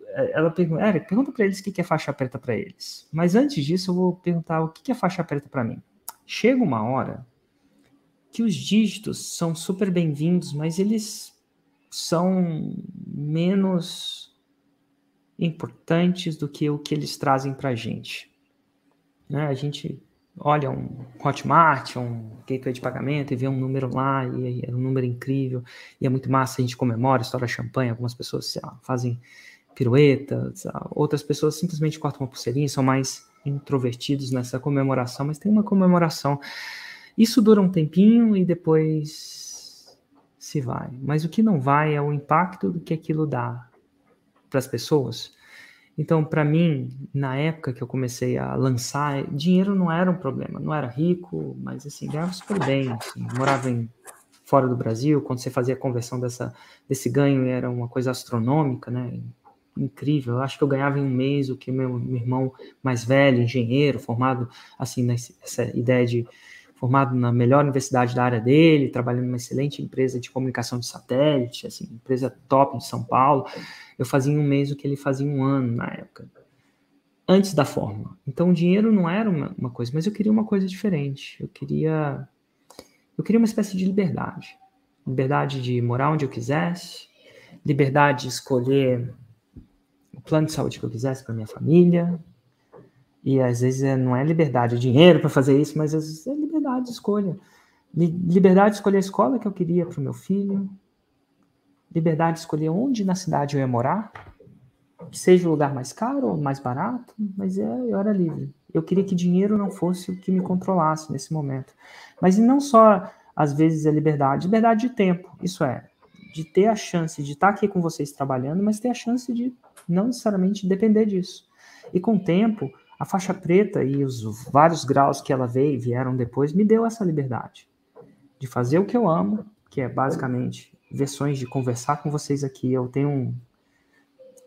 [SPEAKER 2] é, ela pergunta, Eric, pergunta para eles o que é faixa preta para eles. Mas antes disso, eu vou perguntar o que é faixa preta para mim. Chega uma hora que os dígitos são super bem-vindos, mas eles são menos importantes do que o que eles trazem para a gente. Né? A gente olha um Hotmart, um gateway de pagamento e vê um número lá e é um número incrível e é muito massa, a gente comemora, estoura champanhe, algumas pessoas lá, fazem piruetas, outras pessoas simplesmente cortam uma pulseirinha, são mais introvertidos nessa comemoração, mas tem uma comemoração. Isso dura um tempinho e depois se vai. Mas o que não vai é o impacto do que aquilo dá para as pessoas. Então, para mim, na época que eu comecei a lançar, dinheiro não era um problema. Não era rico, mas assim, ganhava super bem. Assim, morava em, fora do Brasil, quando você fazia a conversão dessa, desse ganho, era uma coisa astronômica, né? Incrível. Eu acho que eu ganhava em um mês o que meu, meu irmão mais velho, engenheiro, formado, assim, nessa ideia de formado na melhor universidade da área dele, trabalhando numa excelente empresa de comunicação de satélite, assim, empresa top de São Paulo. Eu fazia um mês o que ele fazia um ano na época, antes da fórmula. Então, o dinheiro não era uma, uma coisa, mas eu queria uma coisa diferente. Eu queria, eu queria uma espécie de liberdade, liberdade de morar onde eu quisesse, liberdade de escolher o plano de saúde que eu quisesse para minha família, e às vezes é, não é liberdade, é dinheiro para fazer isso, mas às vezes é liberdade de escolha. Liberdade de escolher a escola que eu queria para o meu filho. Liberdade de escolher onde na cidade eu ia morar. Que seja o lugar mais caro ou mais barato, mas é, eu era livre. Eu queria que dinheiro não fosse o que me controlasse nesse momento. Mas não só, às vezes, é liberdade, liberdade de tempo. Isso é, de ter a chance de estar aqui com vocês trabalhando, mas ter a chance de não necessariamente depender disso. E com o tempo, a faixa preta e os vários graus que ela veio e vieram depois me deu essa liberdade de fazer o que eu amo, que é basicamente versões de conversar com vocês aqui. Eu tenho um,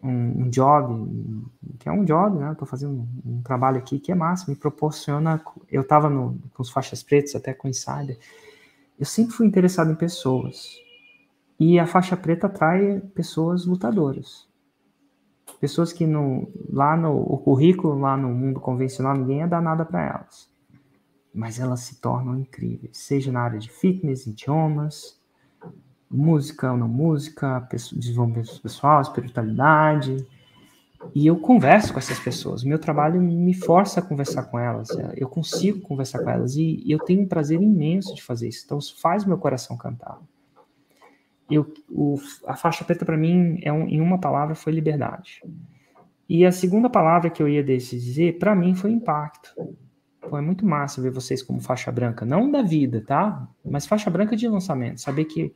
[SPEAKER 2] um, um job, que é um job, né? Estou fazendo um, trabalho aqui que é massa, me proporciona. Eu estava com os faixas pretas, até com insider. Eu sempre fui interessado em pessoas. E a faixa preta atrai pessoas lutadoras. Pessoas que no, lá no o currículo, lá no mundo convencional, ninguém ia dar nada para elas. mas elas se tornam incríveis, seja na área de fitness, idiomas, música ou não música, desenvolvimento pessoal, espiritualidade. E eu converso com essas pessoas. O meu trabalho me força a conversar com elas. Eu consigo conversar com elas e eu tenho um prazer imenso de fazer isso. Então, isso faz meu coração cantar. Eu, o, a faixa preta para mim, é um, em uma palavra, foi liberdade. E a segunda palavra que eu ia dizer, para mim, foi impacto. Pô, é muito massa ver vocês como faixa branca, não da vida, tá? Mas faixa branca de lançamento. Saber que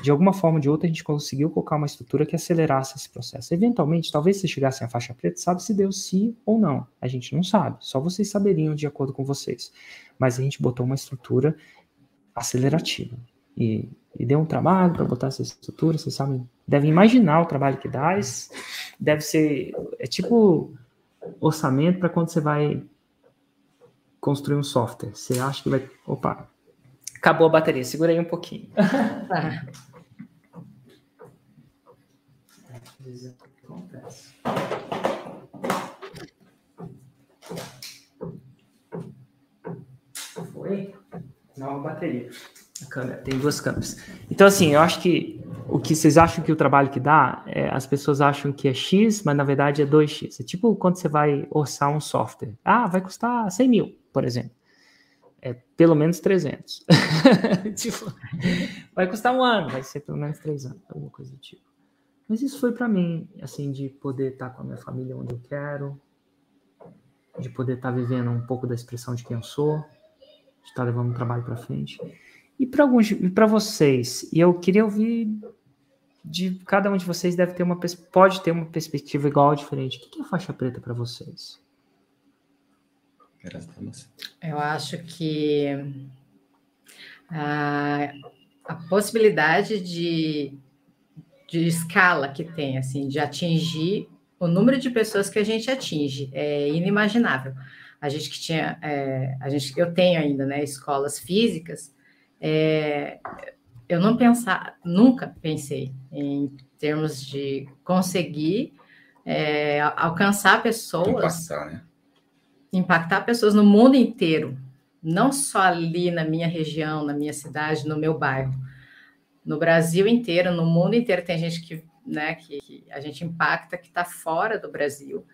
[SPEAKER 2] de alguma forma ou de outra a gente conseguiu colocar uma estrutura que acelerasse esse processo. Eventualmente, talvez se chegassem à faixa preta, sabe se deu sim ou não. A gente não sabe, só vocês saberiam de acordo com vocês. Mas a gente botou uma estrutura acelerativa. E, e deu um trabalho para botar essa estrutura, vocês sabem, devem imaginar o trabalho que dá, deve ser, é tipo orçamento para quando você vai construir um software. Você acha que vai, opa, Acabou a bateria, segura aí um pouquinho. Tá. Foi? Nova bateria. A câmera, tem duas câmeras. Então, assim, eu acho que o que vocês acham que o trabalho que dá, é, as pessoas acham que é X, mas na verdade é 2X. É tipo quando você vai orçar um software. Ah, vai custar 100 mil, por exemplo é pelo menos 300. tipo, vai custar um ano, vai ser pelo menos três anos, alguma coisa do tipo. Mas isso foi para mim, assim, de poder estar com a minha família onde eu quero, de poder estar vivendo um pouco da expressão de quem eu sou, de estar levando o trabalho para frente. E para alguns, para vocês, e eu queria ouvir de cada um de vocês deve ter uma pode ter uma perspectiva igual ou diferente. O que é faixa preta para vocês?
[SPEAKER 3] Eu acho que a, a possibilidade de, de escala que tem, assim, de atingir o número de pessoas que a gente atinge é inimaginável. A gente que tinha, é, a gente, eu tenho ainda, né, escolas físicas, é, eu não pensar, nunca pensei em termos de conseguir é, alcançar pessoas. Passar, né? Impactar pessoas no mundo inteiro, não só ali na minha região, na minha cidade, no meu bairro. No Brasil inteiro, no mundo inteiro, tem gente que, né, que, que a gente impacta que está fora do Brasil.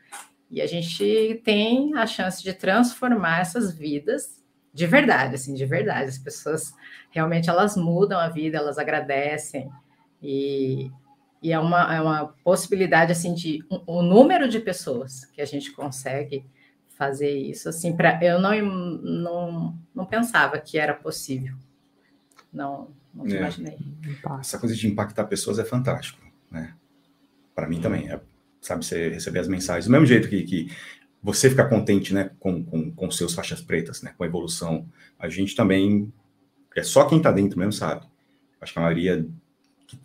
[SPEAKER 3] E a gente tem a chance de transformar essas vidas de verdade, assim, de verdade. As pessoas realmente elas mudam a vida, elas agradecem. E, e é, uma, é uma possibilidade assim de o um, um número de pessoas que a gente consegue fazer isso. Assim, para eu não, não, não pensava que era possível. Não, não é. imaginei.
[SPEAKER 1] Essa coisa de impactar pessoas é fantástico, né? Para mim também. É, sabe, você receber as mensagens do mesmo jeito que, que você ficar contente, né, com, com, com seus faixas pretas, né, com a evolução. A gente também é só quem está dentro mesmo sabe. Acho que a maioria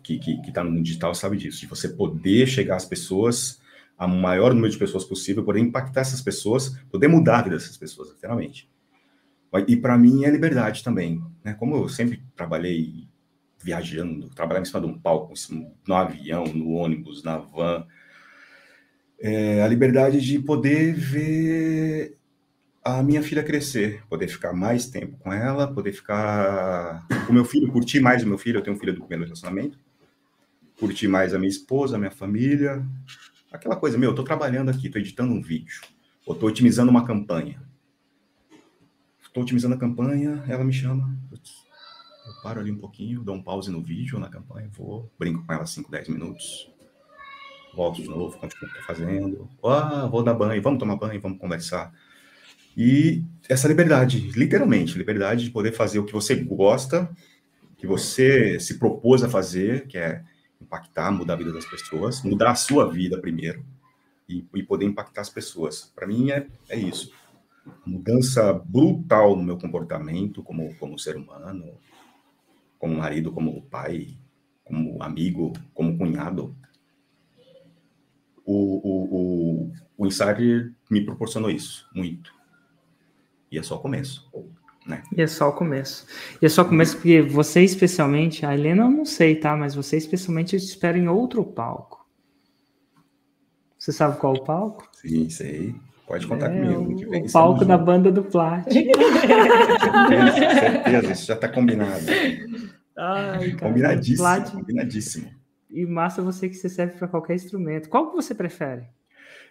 [SPEAKER 1] que, que, que, tá no mundo digital sabe disso, de você poder chegar às pessoas a maior número de pessoas possível, poder impactar essas pessoas, poder mudar a vida dessas pessoas, literalmente. E para mim é liberdade também, né? Como eu sempre trabalhei viajando, trabalhando em cima de um palco, no avião, no ônibus, na van, é a liberdade de poder ver a minha filha crescer, poder ficar mais tempo com ela, poder ficar com meu filho, curtir mais o meu filho, eu tenho um filho do primeiro relacionamento, curtir mais a minha esposa, a minha família, Aquela coisa, meu, eu estou trabalhando aqui, estou editando um vídeo, ou estou otimizando uma campanha. Estou otimizando a campanha, ela me chama, eu paro ali um pouquinho, dou um pause no vídeo na campanha, vou, brinco com ela 5, 10 minutos, volto de novo, continuo fazendo, ah, vou dar banho, vamos tomar banho, vamos conversar. E essa liberdade, literalmente, liberdade de poder fazer o que você gosta, que você se propôs a fazer, que é impactar, mudar a vida das pessoas, mudar a sua vida primeiro e, e poder impactar as pessoas. Para mim é, é isso. Mudança brutal no meu comportamento como, como ser humano, como marido, como pai, como amigo, como cunhado. O, o, o, o Insider me proporcionou isso, muito. E é só o começo. Né?
[SPEAKER 2] E é só o começo. E é só o começo porque você especialmente, a Helena eu não sei, tá? Mas você especialmente espera em outro palco. Você sabe qual o palco?
[SPEAKER 1] Sim, sei. Pode contar é, comigo.
[SPEAKER 2] Que vem, o palco da banda do Plat.
[SPEAKER 1] certeza, certeza, isso já está combinado. Ai, cara, combinadíssimo, Plat... combinadíssimo.
[SPEAKER 2] E massa você que você serve para qualquer instrumento. Qual que você prefere?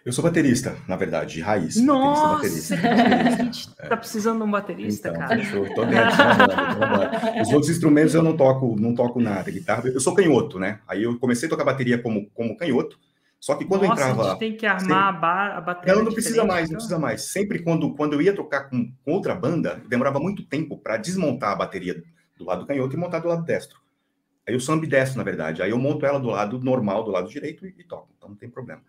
[SPEAKER 1] Eu sou baterista, na verdade, de raiz.
[SPEAKER 2] Nossa, baterista, baterista. a gente é. tá precisando de um baterista, então, cara.
[SPEAKER 1] Fechou, tô dentro. Os outros instrumentos eu não toco, não toco nada. Guitarra, eu sou canhoto, né? Aí eu comecei a tocar bateria como, como canhoto. Só que quando
[SPEAKER 2] Nossa,
[SPEAKER 1] eu entrava.
[SPEAKER 2] A gente tem que armar sempre... a, bateria.
[SPEAKER 1] Não, não precisa mais, então? não precisa mais. Sempre quando, quando eu ia tocar com, com outra banda, demorava muito tempo para desmontar a bateria do lado canhoto e montar do lado destro. Aí eu sou ambidestro, na verdade. Aí eu monto ela do lado normal, do lado direito e, e toco. Então não tem problema.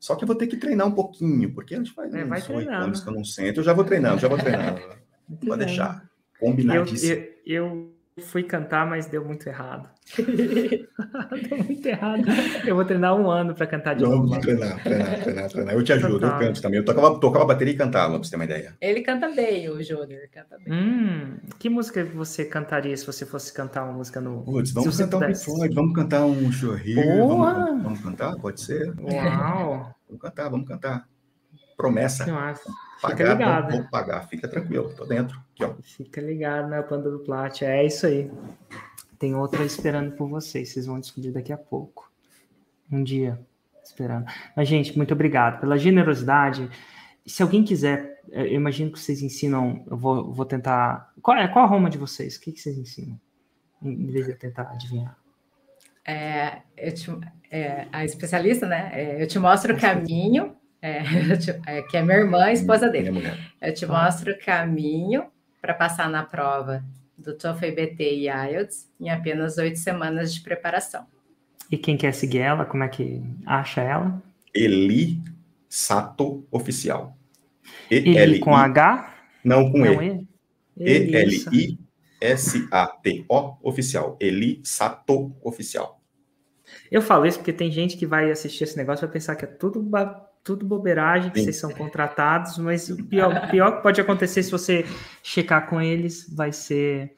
[SPEAKER 1] Só que eu vou ter que treinar um pouquinho, porque a gente faz é, uns oito anos que eu não sento, eu já vou treinando, já vou treinando. Pode deixar. Combinadíssimo.
[SPEAKER 2] Eu, eu, eu, fui cantar, mas deu muito errado. deu muito errado. Eu vou treinar um ano para cantar de novo.
[SPEAKER 1] Vamos treinar, treinar, treinar, treinar. Eu te ajudo, eu canto também. Eu tocava, tocava bateria e cantava, pra você ter uma ideia.
[SPEAKER 3] Ele canta bem, o Júnior, canta bem.
[SPEAKER 2] Hum, que música você cantaria se você fosse cantar uma música no...
[SPEAKER 1] Putz, vamos cantar um Pink vamos cantar um Chorrilho. Vamos, vamos cantar? Pode ser?
[SPEAKER 2] Uau!
[SPEAKER 1] Vamos cantar, vamos cantar. Promessa.
[SPEAKER 2] Nossa.
[SPEAKER 1] Pagar, ligado. Vou, pagar. Fica tranquilo, tô dentro. Aqui, ó.
[SPEAKER 2] Fica ligado na banda do Plat. É isso aí. Tem outra esperando por vocês. Vocês vão descobrir daqui a pouco. Um dia esperando. Mas, gente, muito obrigado pela generosidade. Se alguém quiser, eu imagino que vocês ensinam. Eu vou, vou tentar. Qual é qual a Roma de vocês? O que, que vocês ensinam? Em vez de eu tentar adivinhar.
[SPEAKER 3] É, te, é, a especialista, né? É, eu te mostro o caminho, é, te, é, que é minha irmã, a esposa dele. Eu te mostro o caminho para passar na prova do TOEFL BT e IELTS em apenas oito semanas de preparação.
[SPEAKER 2] E quem quer seguir ela, como é que acha ela?
[SPEAKER 1] Eli Sato Oficial.
[SPEAKER 2] Eli com H?
[SPEAKER 1] Não, com Não, E. E-L-I-S-A-T-O Oficial. Eli Sato Oficial.
[SPEAKER 2] Eu falo isso porque tem gente que vai assistir esse negócio e vai pensar que é tudo, tudo bobeiragem, que Sim. vocês são contratados, mas o pior, pior que pode acontecer se você checar com eles vai ser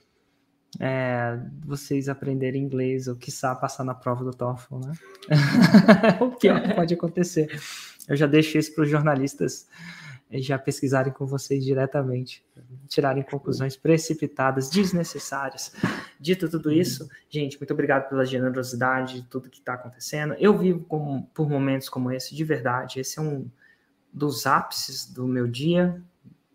[SPEAKER 2] é, vocês aprenderem inglês ou, quiçá, passar na prova do TOEFL, né? o pior que pode acontecer. Eu já deixo isso para os jornalistas já pesquisarem com vocês diretamente, tirarem conclusões precipitadas, desnecessárias. Dito tudo isso, gente, muito obrigado pela generosidade de tudo que está acontecendo. Eu vivo com, por momentos como esse, de verdade. Esse é um dos ápices do meu dia,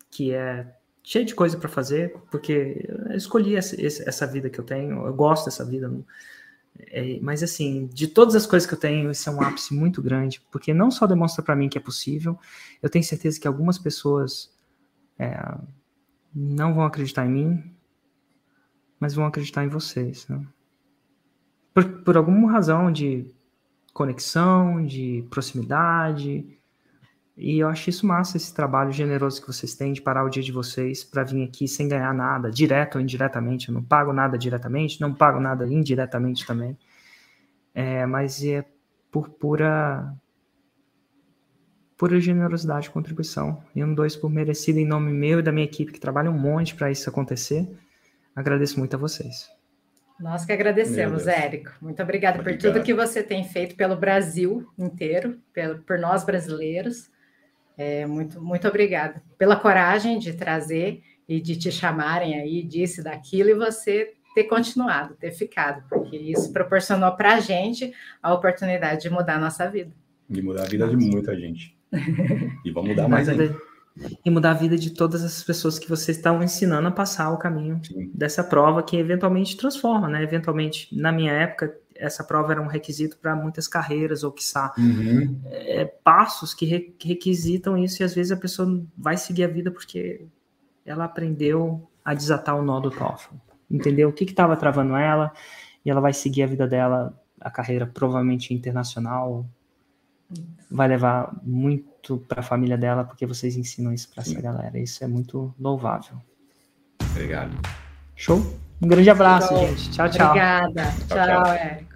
[SPEAKER 2] que é cheio de coisa para fazer, porque eu escolhi essa, essa vida que eu tenho, eu gosto dessa vida. É, mas assim, de todas as coisas que eu tenho, esse é um ápice muito grande, porque não só demonstra para mim que é possível, eu tenho certeza que algumas pessoas é, não vão acreditar em mim, mas vão acreditar em vocês. Né? Por, por alguma razão de conexão, de proximidade, e eu acho isso massa, esse trabalho generoso que vocês têm de parar o dia de vocês para vir aqui sem ganhar nada, direto ou indiretamente. Eu não pago nada diretamente, não pago nada indiretamente também. É, mas é por pura pura generosidade e contribuição. E um dois por merecido em nome meu e da minha equipe que trabalha um monte para isso acontecer. Agradeço muito a vocês.
[SPEAKER 3] Nós que agradecemos, Érico. Muito obrigada por tudo que você tem feito pelo Brasil inteiro, pelo, por nós brasileiros. É, muito, muito obrigada pela coragem de trazer e de te chamarem aí disso e daquilo e você ter continuado, ter ficado, porque isso proporcionou para a gente a oportunidade de mudar a nossa vida.
[SPEAKER 1] De mudar a vida de muita gente. E vamos mudar mais ainda.
[SPEAKER 2] E mudar a vida de todas as pessoas que vocês estão ensinando a passar o caminho Sim. dessa prova que eventualmente transforma, né? Eventualmente, na minha época, essa prova era um requisito para muitas carreiras, ou quiçá uhum. é, passos que, re, que requisitam isso, e às vezes a pessoa vai seguir a vida porque ela aprendeu a desatar o nó do TOEFL, entendeu? O que estava travando ela, e ela vai seguir a vida dela, a carreira provavelmente internacional, vai levar muito para a família dela, porque vocês ensinam isso para essa galera, isso é muito louvável.
[SPEAKER 1] Obrigado.
[SPEAKER 2] Show? Um grande abraço, gente. Tchau, tchau.
[SPEAKER 3] Obrigada. Tchau, tchau. tchau. É.